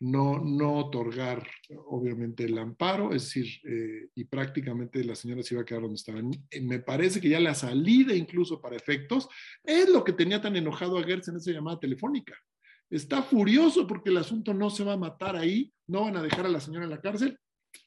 no, no otorgar, obviamente, el amparo, es decir, eh, y prácticamente la señora se iba a quedar donde estaba. Eh, me parece que ya la salida, incluso para efectos, es lo que tenía tan enojado a Gertz en esa llamada telefónica. Está furioso porque el asunto no se va a matar ahí, no van a dejar a la señora en la cárcel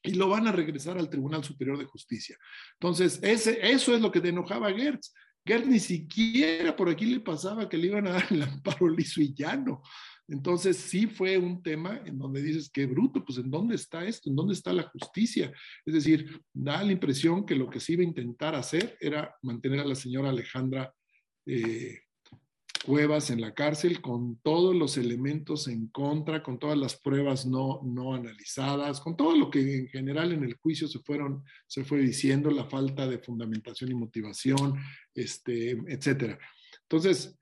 y lo van a regresar al Tribunal Superior de Justicia. Entonces, ese, eso es lo que te enojaba a Gertz. Gert ni siquiera por aquí le pasaba que le iban a dar el amparo liso y llano. Entonces sí fue un tema en donde dices, qué bruto, pues ¿en dónde está esto? ¿En dónde está la justicia? Es decir, da la impresión que lo que se iba a intentar hacer era mantener a la señora Alejandra eh, Cuevas en la cárcel con todos los elementos en contra, con todas las pruebas no, no analizadas, con todo lo que en general en el juicio se, fueron, se fue diciendo, la falta de fundamentación y motivación, este, etcétera. Entonces,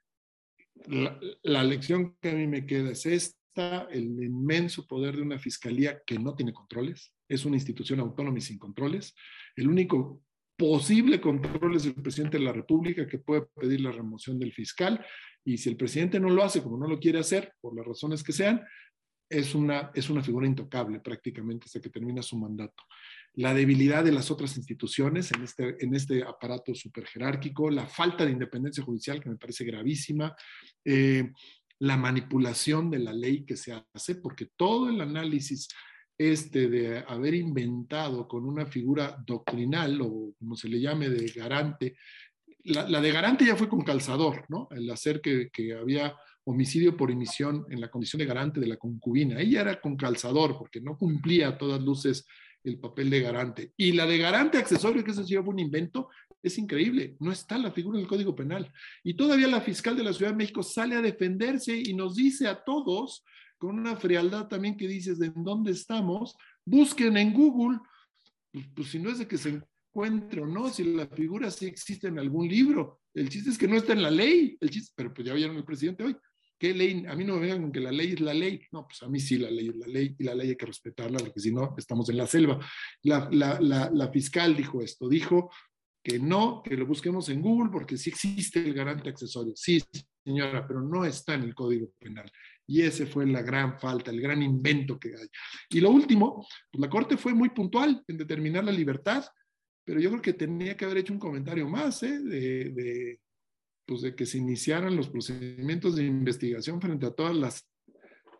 la, la lección que a mí me queda es esta, el inmenso poder de una fiscalía que no tiene controles, es una institución autónoma y sin controles. El único posible control es el presidente de la República que puede pedir la remoción del fiscal y si el presidente no lo hace como no lo quiere hacer, por las razones que sean, es una, es una figura intocable prácticamente hasta que termina su mandato. La debilidad de las otras instituciones en este, en este aparato superjerárquico, la falta de independencia judicial que me parece gravísima, eh, la manipulación de la ley que se hace, porque todo el análisis este de haber inventado con una figura doctrinal o como se le llame de garante la, de garante ya fue con calzador, ¿no? El hacer que, había homicidio por emisión en la condición de garante de la concubina. Ella era con calzador porque no cumplía a todas luces el papel de garante. Y la de garante accesorio, que sí fue un invento, es increíble. No está la figura en el Código Penal. Y todavía la fiscal de la Ciudad de México sale a defenderse y nos dice a todos, con una frialdad también que dices, ¿de dónde estamos? Busquen en Google, pues, pues si no es de que se encuentre o no, si la figura sí existe en algún libro. El chiste es que no está en la ley, el chiste, pero pues ya vieron el presidente hoy. ¿Qué ley? A mí no me vengan con que la ley es la ley. No, pues a mí sí la ley es la ley y la ley hay que respetarla porque si no, estamos en la selva. La, la, la, la fiscal dijo esto, dijo que no, que lo busquemos en Google porque sí existe el garante accesorio. Sí, señora, pero no está en el Código Penal. Y ese fue la gran falta, el gran invento que hay. Y lo último, pues la Corte fue muy puntual en determinar la libertad pero yo creo que tenía que haber hecho un comentario más, ¿eh? de, pues de que se iniciaran los procedimientos de investigación frente a todas las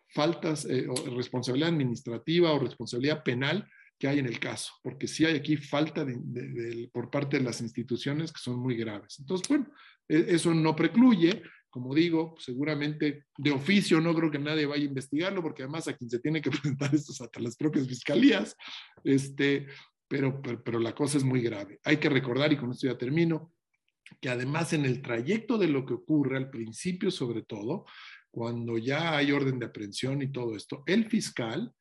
faltas eh, o responsabilidad administrativa o responsabilidad penal que hay en el caso, porque sí hay aquí falta de, por parte de las instituciones que son muy graves. Entonces, bueno, e, eso no precluye, como digo, seguramente de oficio no creo que nadie vaya a investigarlo, porque además a quien se tiene que presentar esto es hasta las propias fiscalías, este, pero, pero, la cosa es muy grave. Hay que recordar, y con esto ya termino, que además en el trayecto de lo que ocurre, al principio sobre todo, cuando ya hay orden de aprehensión y todo esto, el fiscal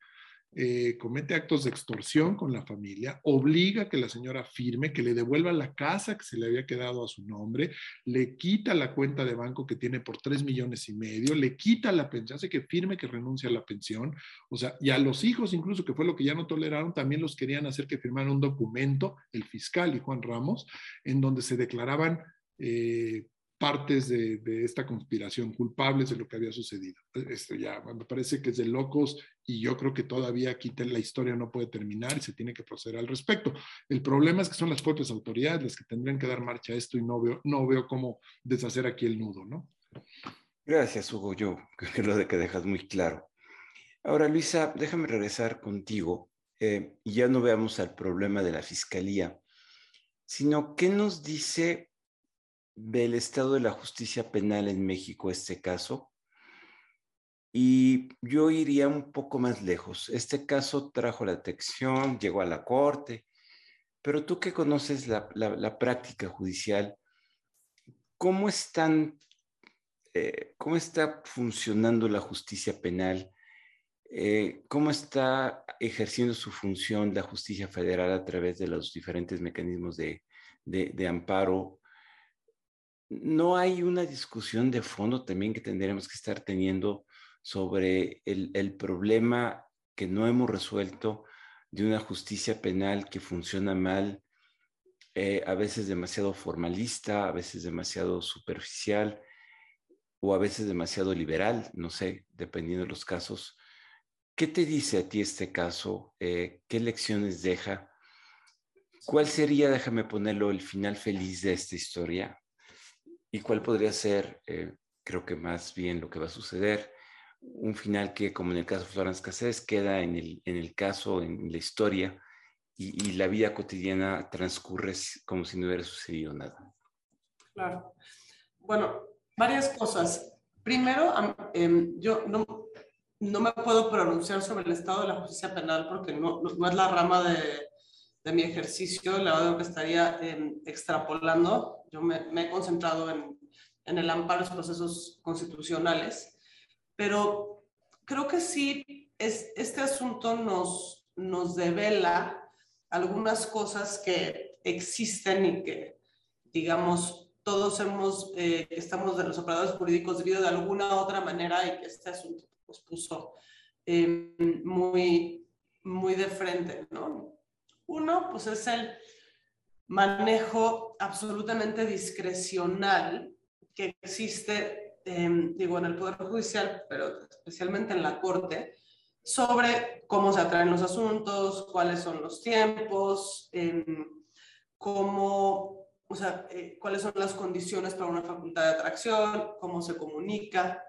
eh, comete actos de extorsión con la familia, obliga a que la señora firme, que le devuelva la casa que se le había quedado a su nombre, le quita la cuenta de banco que tiene por tres millones y medio, le quita la pensión, hace que firme que renuncia a la pensión, o sea, y a los hijos incluso, que fue lo que ya no toleraron, también los querían hacer que firmaran un documento, el fiscal y Juan Ramos, en donde se declaraban... Eh, partes de, esta conspiración, culpables de lo que había sucedido. Esto ya me parece que es de locos y yo creo que todavía aquí la historia no puede terminar y se tiene que proceder al respecto. El problema es que son las propias autoridades las que tendrían que dar marcha a esto y no veo, no veo cómo deshacer aquí el nudo, ¿no? Gracias, Hugo. Yo creo que lo que dejas muy claro. Ahora, Luisa, déjame regresar contigo eh, y ya no veamos al problema de la fiscalía, sino qué nos dice del estado de la justicia penal en México este caso. Y yo iría un poco más lejos. Este caso trajo la atención, llegó a la corte, pero tú que conoces la, práctica judicial, ¿cómo están, eh, cómo está funcionando la justicia penal? Eh, ¿Cómo está ejerciendo su función la justicia federal a través de los diferentes mecanismos de, de amparo no hay una discusión de fondo también que tendremos que estar teniendo sobre el, problema que no hemos resuelto de una justicia penal que funciona mal, eh, a veces demasiado formalista, a veces demasiado superficial o a veces demasiado liberal, no sé, dependiendo de los casos. ¿Qué te dice a ti este caso? Eh, ¿Qué lecciones deja? ¿Cuál sería, déjame ponerlo, el final feliz de esta historia? Y cuál podría ser, eh, creo que más bien lo que va a suceder, un final que, como en el caso de Florence Cassés, queda en el, en el caso, en la historia, y, la vida cotidiana transcurre como si no hubiera sucedido nada. Claro. Bueno, varias cosas. Primero, em, yo no, no, me puedo pronunciar sobre el estado de la justicia penal porque no, no, es la rama de, de, mi ejercicio, la verdad que estaría em, extrapolando yo me, he concentrado en, en, el amparo de los procesos constitucionales, pero creo que sí, es, este asunto nos, nos devela algunas cosas que existen y que, digamos, todos hemos, eh, estamos de los operadores jurídicos debido de alguna u otra manera y que este asunto nos puso eh, muy, muy de frente, ¿no? Uno, pues es el manejo absolutamente discrecional que existe, em, digo, en el Poder Judicial, pero especialmente en la Corte, sobre cómo se atraen los asuntos, cuáles son los tiempos, em, cómo, o sea, eh, cuáles son las condiciones para una facultad de atracción, cómo se comunica.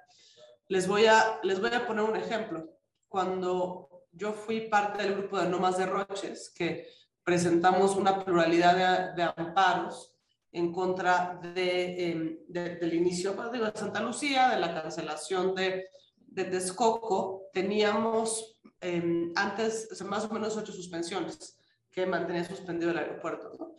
Les voy a, les voy a poner un ejemplo. Cuando yo fui parte del grupo de No Más Derroches, que presentamos una pluralidad de, amparos en contra de, em, del inicio pues, de Santa Lucía, de la cancelación de, de Texcoco. Teníamos em, antes más o menos ocho suspensiones que mantenía suspendido el aeropuerto.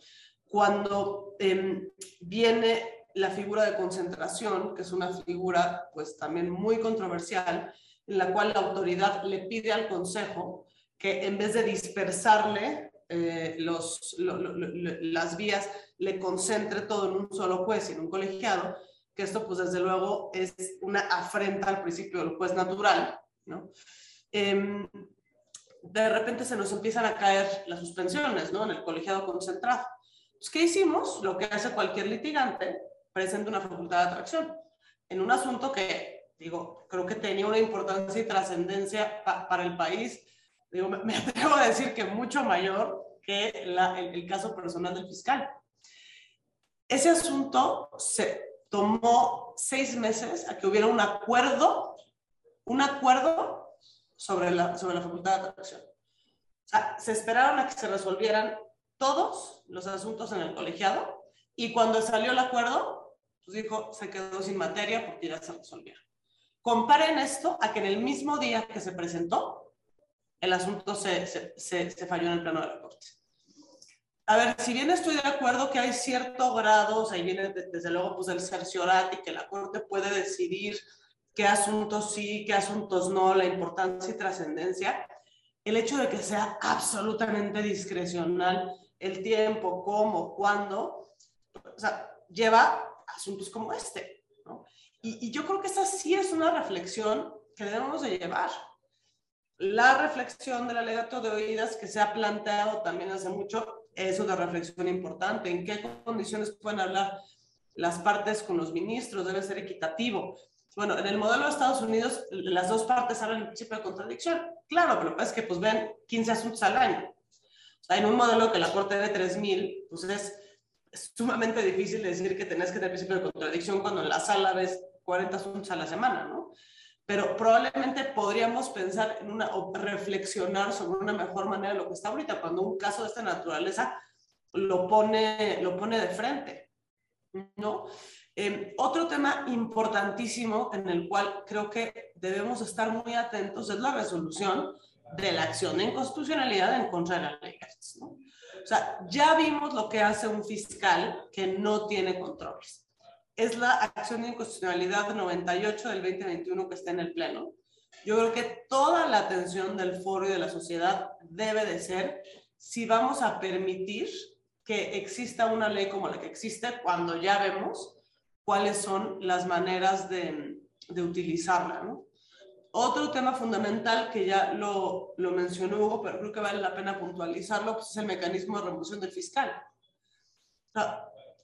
Cuando em, viene la figura de concentración, que es una figura pues también muy controversial, en la cual la autoridad le pide al Consejo que en vez de dispersarle eh, los, las vías le concentre todo en un solo juez y en un colegiado, que esto pues desde luego es una afrenta al principio del juez natural, ¿no? Em, de repente se nos empiezan a caer las suspensiones, ¿no? En el colegiado concentrado. Pues, ¿Qué hicimos? Lo que hace cualquier litigante, presenta una facultad de atracción en un asunto que, digo, creo que tenía una importancia y trascendencia para el país digo, me, atrevo a decir que mucho mayor que el, caso personal del fiscal. Ese asunto se tomó seis meses a que hubiera un acuerdo, un acuerdo sobre la, sobre la facultad de atracción. O sea, se esperaron a que se resolvieran todos los asuntos en el colegiado y cuando salió el acuerdo, pues dijo, se quedó sin materia porque ya se resolvieron. Comparen esto a que en el mismo día que se presentó, el asunto se, se, se, falló en el plano de la Corte. A ver, si bien estoy de acuerdo que hay cierto grado, o sea, ahí viene desde luego pues el cerciorat y que la Corte puede decidir qué asuntos sí, qué asuntos no, la importancia y trascendencia, el hecho de que sea absolutamente discrecional el tiempo, cómo, cuándo, o sea, lleva asuntos como este. Y, y yo creo que esa sí es una reflexión que debemos de llevar la reflexión del alegato de oídas que se ha planteado también hace mucho es una reflexión importante. ¿En qué condiciones pueden hablar las partes con los ministros, debe ser equitativo. Bueno, en el modelo de Estados Unidos, las dos partes hablan del principio de contradicción. Claro, pero es que pues ven 15 asuntos al año. O sea, en un modelo que la Corte de 3.000, pues es, sumamente difícil decir que tenés que tener principio de contradicción cuando en la sala ves 40 asuntos a la semana, ¿no? Pero probablemente podríamos pensar en una, o reflexionar sobre una mejor manera de lo que está ahorita, cuando un caso de esta naturaleza lo pone, lo pone de frente, ¿no? Eh, otro tema importantísimo en el cual creo que debemos estar muy atentos es la resolución de la acción de inconstitucionalidad en contra de la ley ¿no? O sea, ya vimos lo que hace un fiscal que no tiene controles. Es la acción de inconstitucionalidad 98 del 2021 que está en el Pleno. Yo creo que toda la atención del foro y de la sociedad debe de ser si vamos a permitir que exista una ley como la que existe cuando ya vemos cuáles son las maneras de, de utilizarla. ¿no? Otro tema fundamental que ya lo, lo mencionó Hugo, pero creo que vale la pena puntualizarlo, pues es el mecanismo de remoción del fiscal.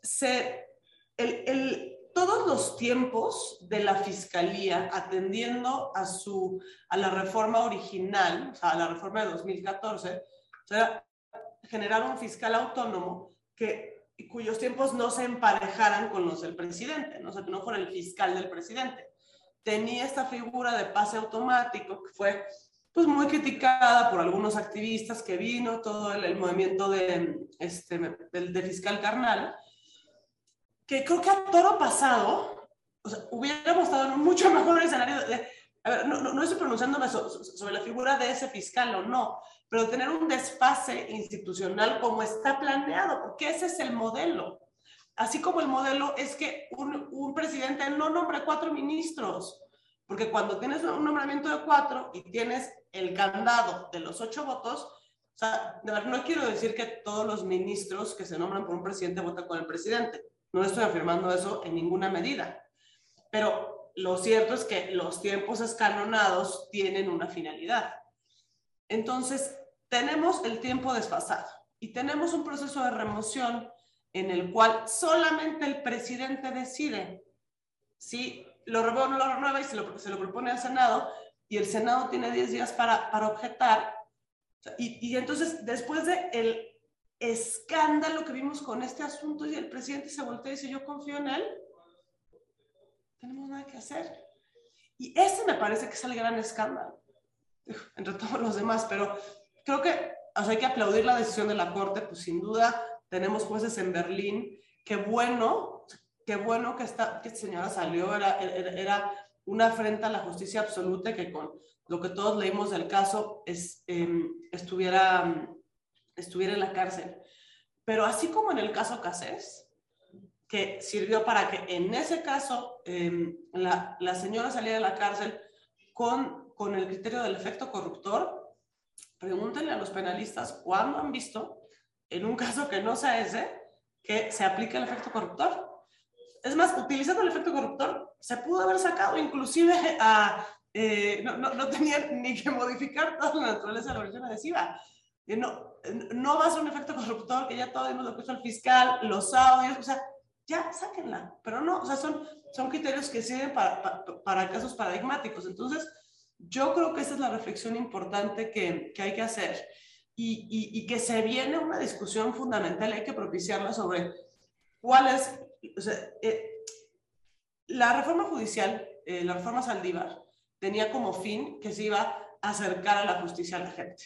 se, el, el, todos los tiempos de la fiscalía atendiendo a, su, a la reforma original, o sea, a la reforma de 2014, o sea, generar un fiscal autónomo que cuyos tiempos no se emparejaran con los del presidente, ¿no? o sea, que no fuera el fiscal del presidente. Tenía esta figura de pase automático que fue pues muy criticada por algunos activistas que vino todo el, movimiento de, este, de, fiscal carnal, que creo que a toro pasado, o sea, hubiéramos estado en un mucho mejor escenario de, a ver, no, no, estoy pronunciándome sobre la figura de ese fiscal o no, pero tener un desfase institucional como está planeado, porque ese es el modelo. Así como el modelo es que un, un presidente no nombre cuatro ministros, porque cuando tienes un nombramiento de cuatro y tienes el candado de los ocho votos, o sea, no quiero decir que todos los ministros que se nombran por un presidente votan con el presidente. No estoy afirmando eso en ninguna medida. Pero lo cierto es que los tiempos escalonados tienen una finalidad. Entonces, tenemos el tiempo desfasado y tenemos un proceso de remoción en el cual solamente el presidente decide si lo renueva o no lo renueva y se lo, se lo propone al Senado y el Senado tiene 10 días para, para objetar. Y, y, entonces, después de el escándalo que vimos con este asunto y el presidente se voltea y dice, yo confío en él, tenemos nada que hacer. Y ese me parece que es el gran escándalo, entre todos los demás, pero creo que hay que aplaudir la decisión de la Corte, pues sin duda tenemos jueces en Berlín, qué bueno, qué bueno que esta, que señora salió, era, era, una afrenta a la justicia absoluta que con lo que todos leímos del caso es, em, estuviera, estuviera en la cárcel. Pero así como en el caso Casés, que sirvió para que en ese caso em, la, la, señora saliera de la cárcel con, con el criterio del efecto corruptor, pregúntenle a los penalistas cuándo han visto, en un caso que no sea ese, que se aplique el efecto corruptor. Es más, utilizando el efecto corruptor, se pudo haber sacado inclusive a... Eh, no, no, no tenían ni que modificar toda la naturaleza de la versión adhesiva. No, no va a ser un efecto corruptor, que ya todo hemos lo que el fiscal, los audios, o sea, ya sáquenla. Pero no, o sea, son, son criterios que sirven para, para, casos paradigmáticos. Entonces, yo creo que esa es la reflexión importante que, que hay que hacer y, y, y, que se viene una discusión fundamental, hay que propiciarla sobre cuál es, o sea, eh, la reforma judicial, eh, la reforma Saldívar, tenía como fin que se iba a acercar a la justicia a la gente.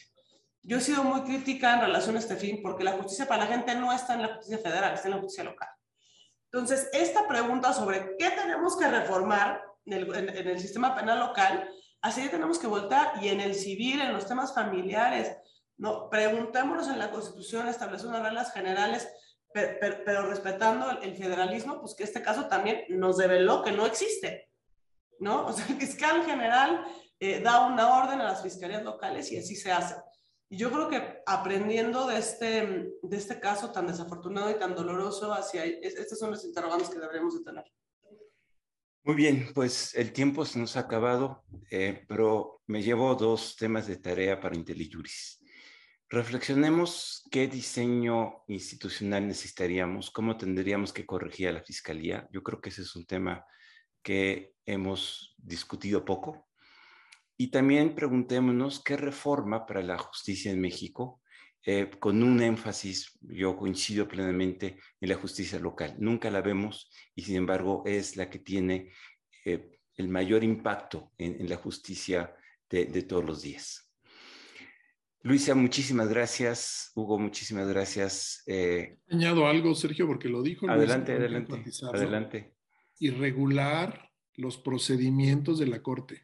Yo he sido muy crítica en relación a este fin porque la justicia para la gente no está en la justicia federal, está en la justicia local. Entonces, esta pregunta sobre qué tenemos que reformar en el, sistema penal local Así que tenemos que voltar y en el civil, en los temas familiares, ¿no? Preguntémonos en la Constitución, establecer unas reglas generales, pero, respetando el, federalismo, pues que este caso también nos develó que no existe, ¿no? O sea, el fiscal general eh, da una orden a las fiscalías locales y así se hace. Y yo creo que aprendiendo de este, de este caso tan desafortunado y tan doloroso, hacia, estos son los interrogantes que deberíamos de tener. Muy bien, pues el tiempo se nos ha acabado, eh, pero me llevo dos temas de tarea para IntelliJuris. reflexionemos qué diseño institucional necesitaríamos, cómo tendríamos que corregir a la fiscalía. Yo creo que ese es un tema que hemos discutido poco. Y también preguntémonos qué reforma para la justicia en México, eh, con un énfasis, yo coincido plenamente en la justicia local. Nunca la vemos y sin embargo es la que tiene eh, el mayor impacto en, la justicia de, todos los días. Luisa, muchísimas gracias. Hugo, muchísimas gracias. Eh, Añado algo, Sergio, porque lo dijo. Adelante, adelante, adelante. Y regular los procedimientos de la Corte,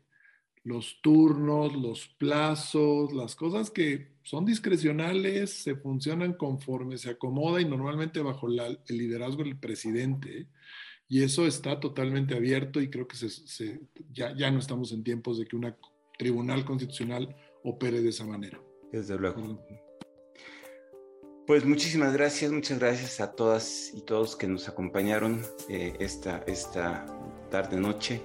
los turnos, los plazos, las cosas que son discrecionales, se funcionan conforme se acomoda y normalmente bajo el liderazgo del presidente. Y eso está totalmente abierto y creo que ya, ya no estamos en tiempos de que un tribunal constitucional opere de esa manera. Desde luego. Pues muchísimas gracias, muchas gracias a todas y todos que nos acompañaron eh, esta, esta tarde-noche.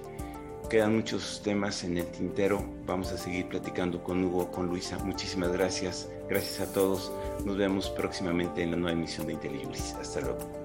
Quedan muchos temas en el tintero. Vamos a seguir platicando con Hugo, con Luisa. Muchísimas gracias. Gracias a todos. Nos vemos próximamente en la nueva emisión de IntelliJuris. Hasta luego.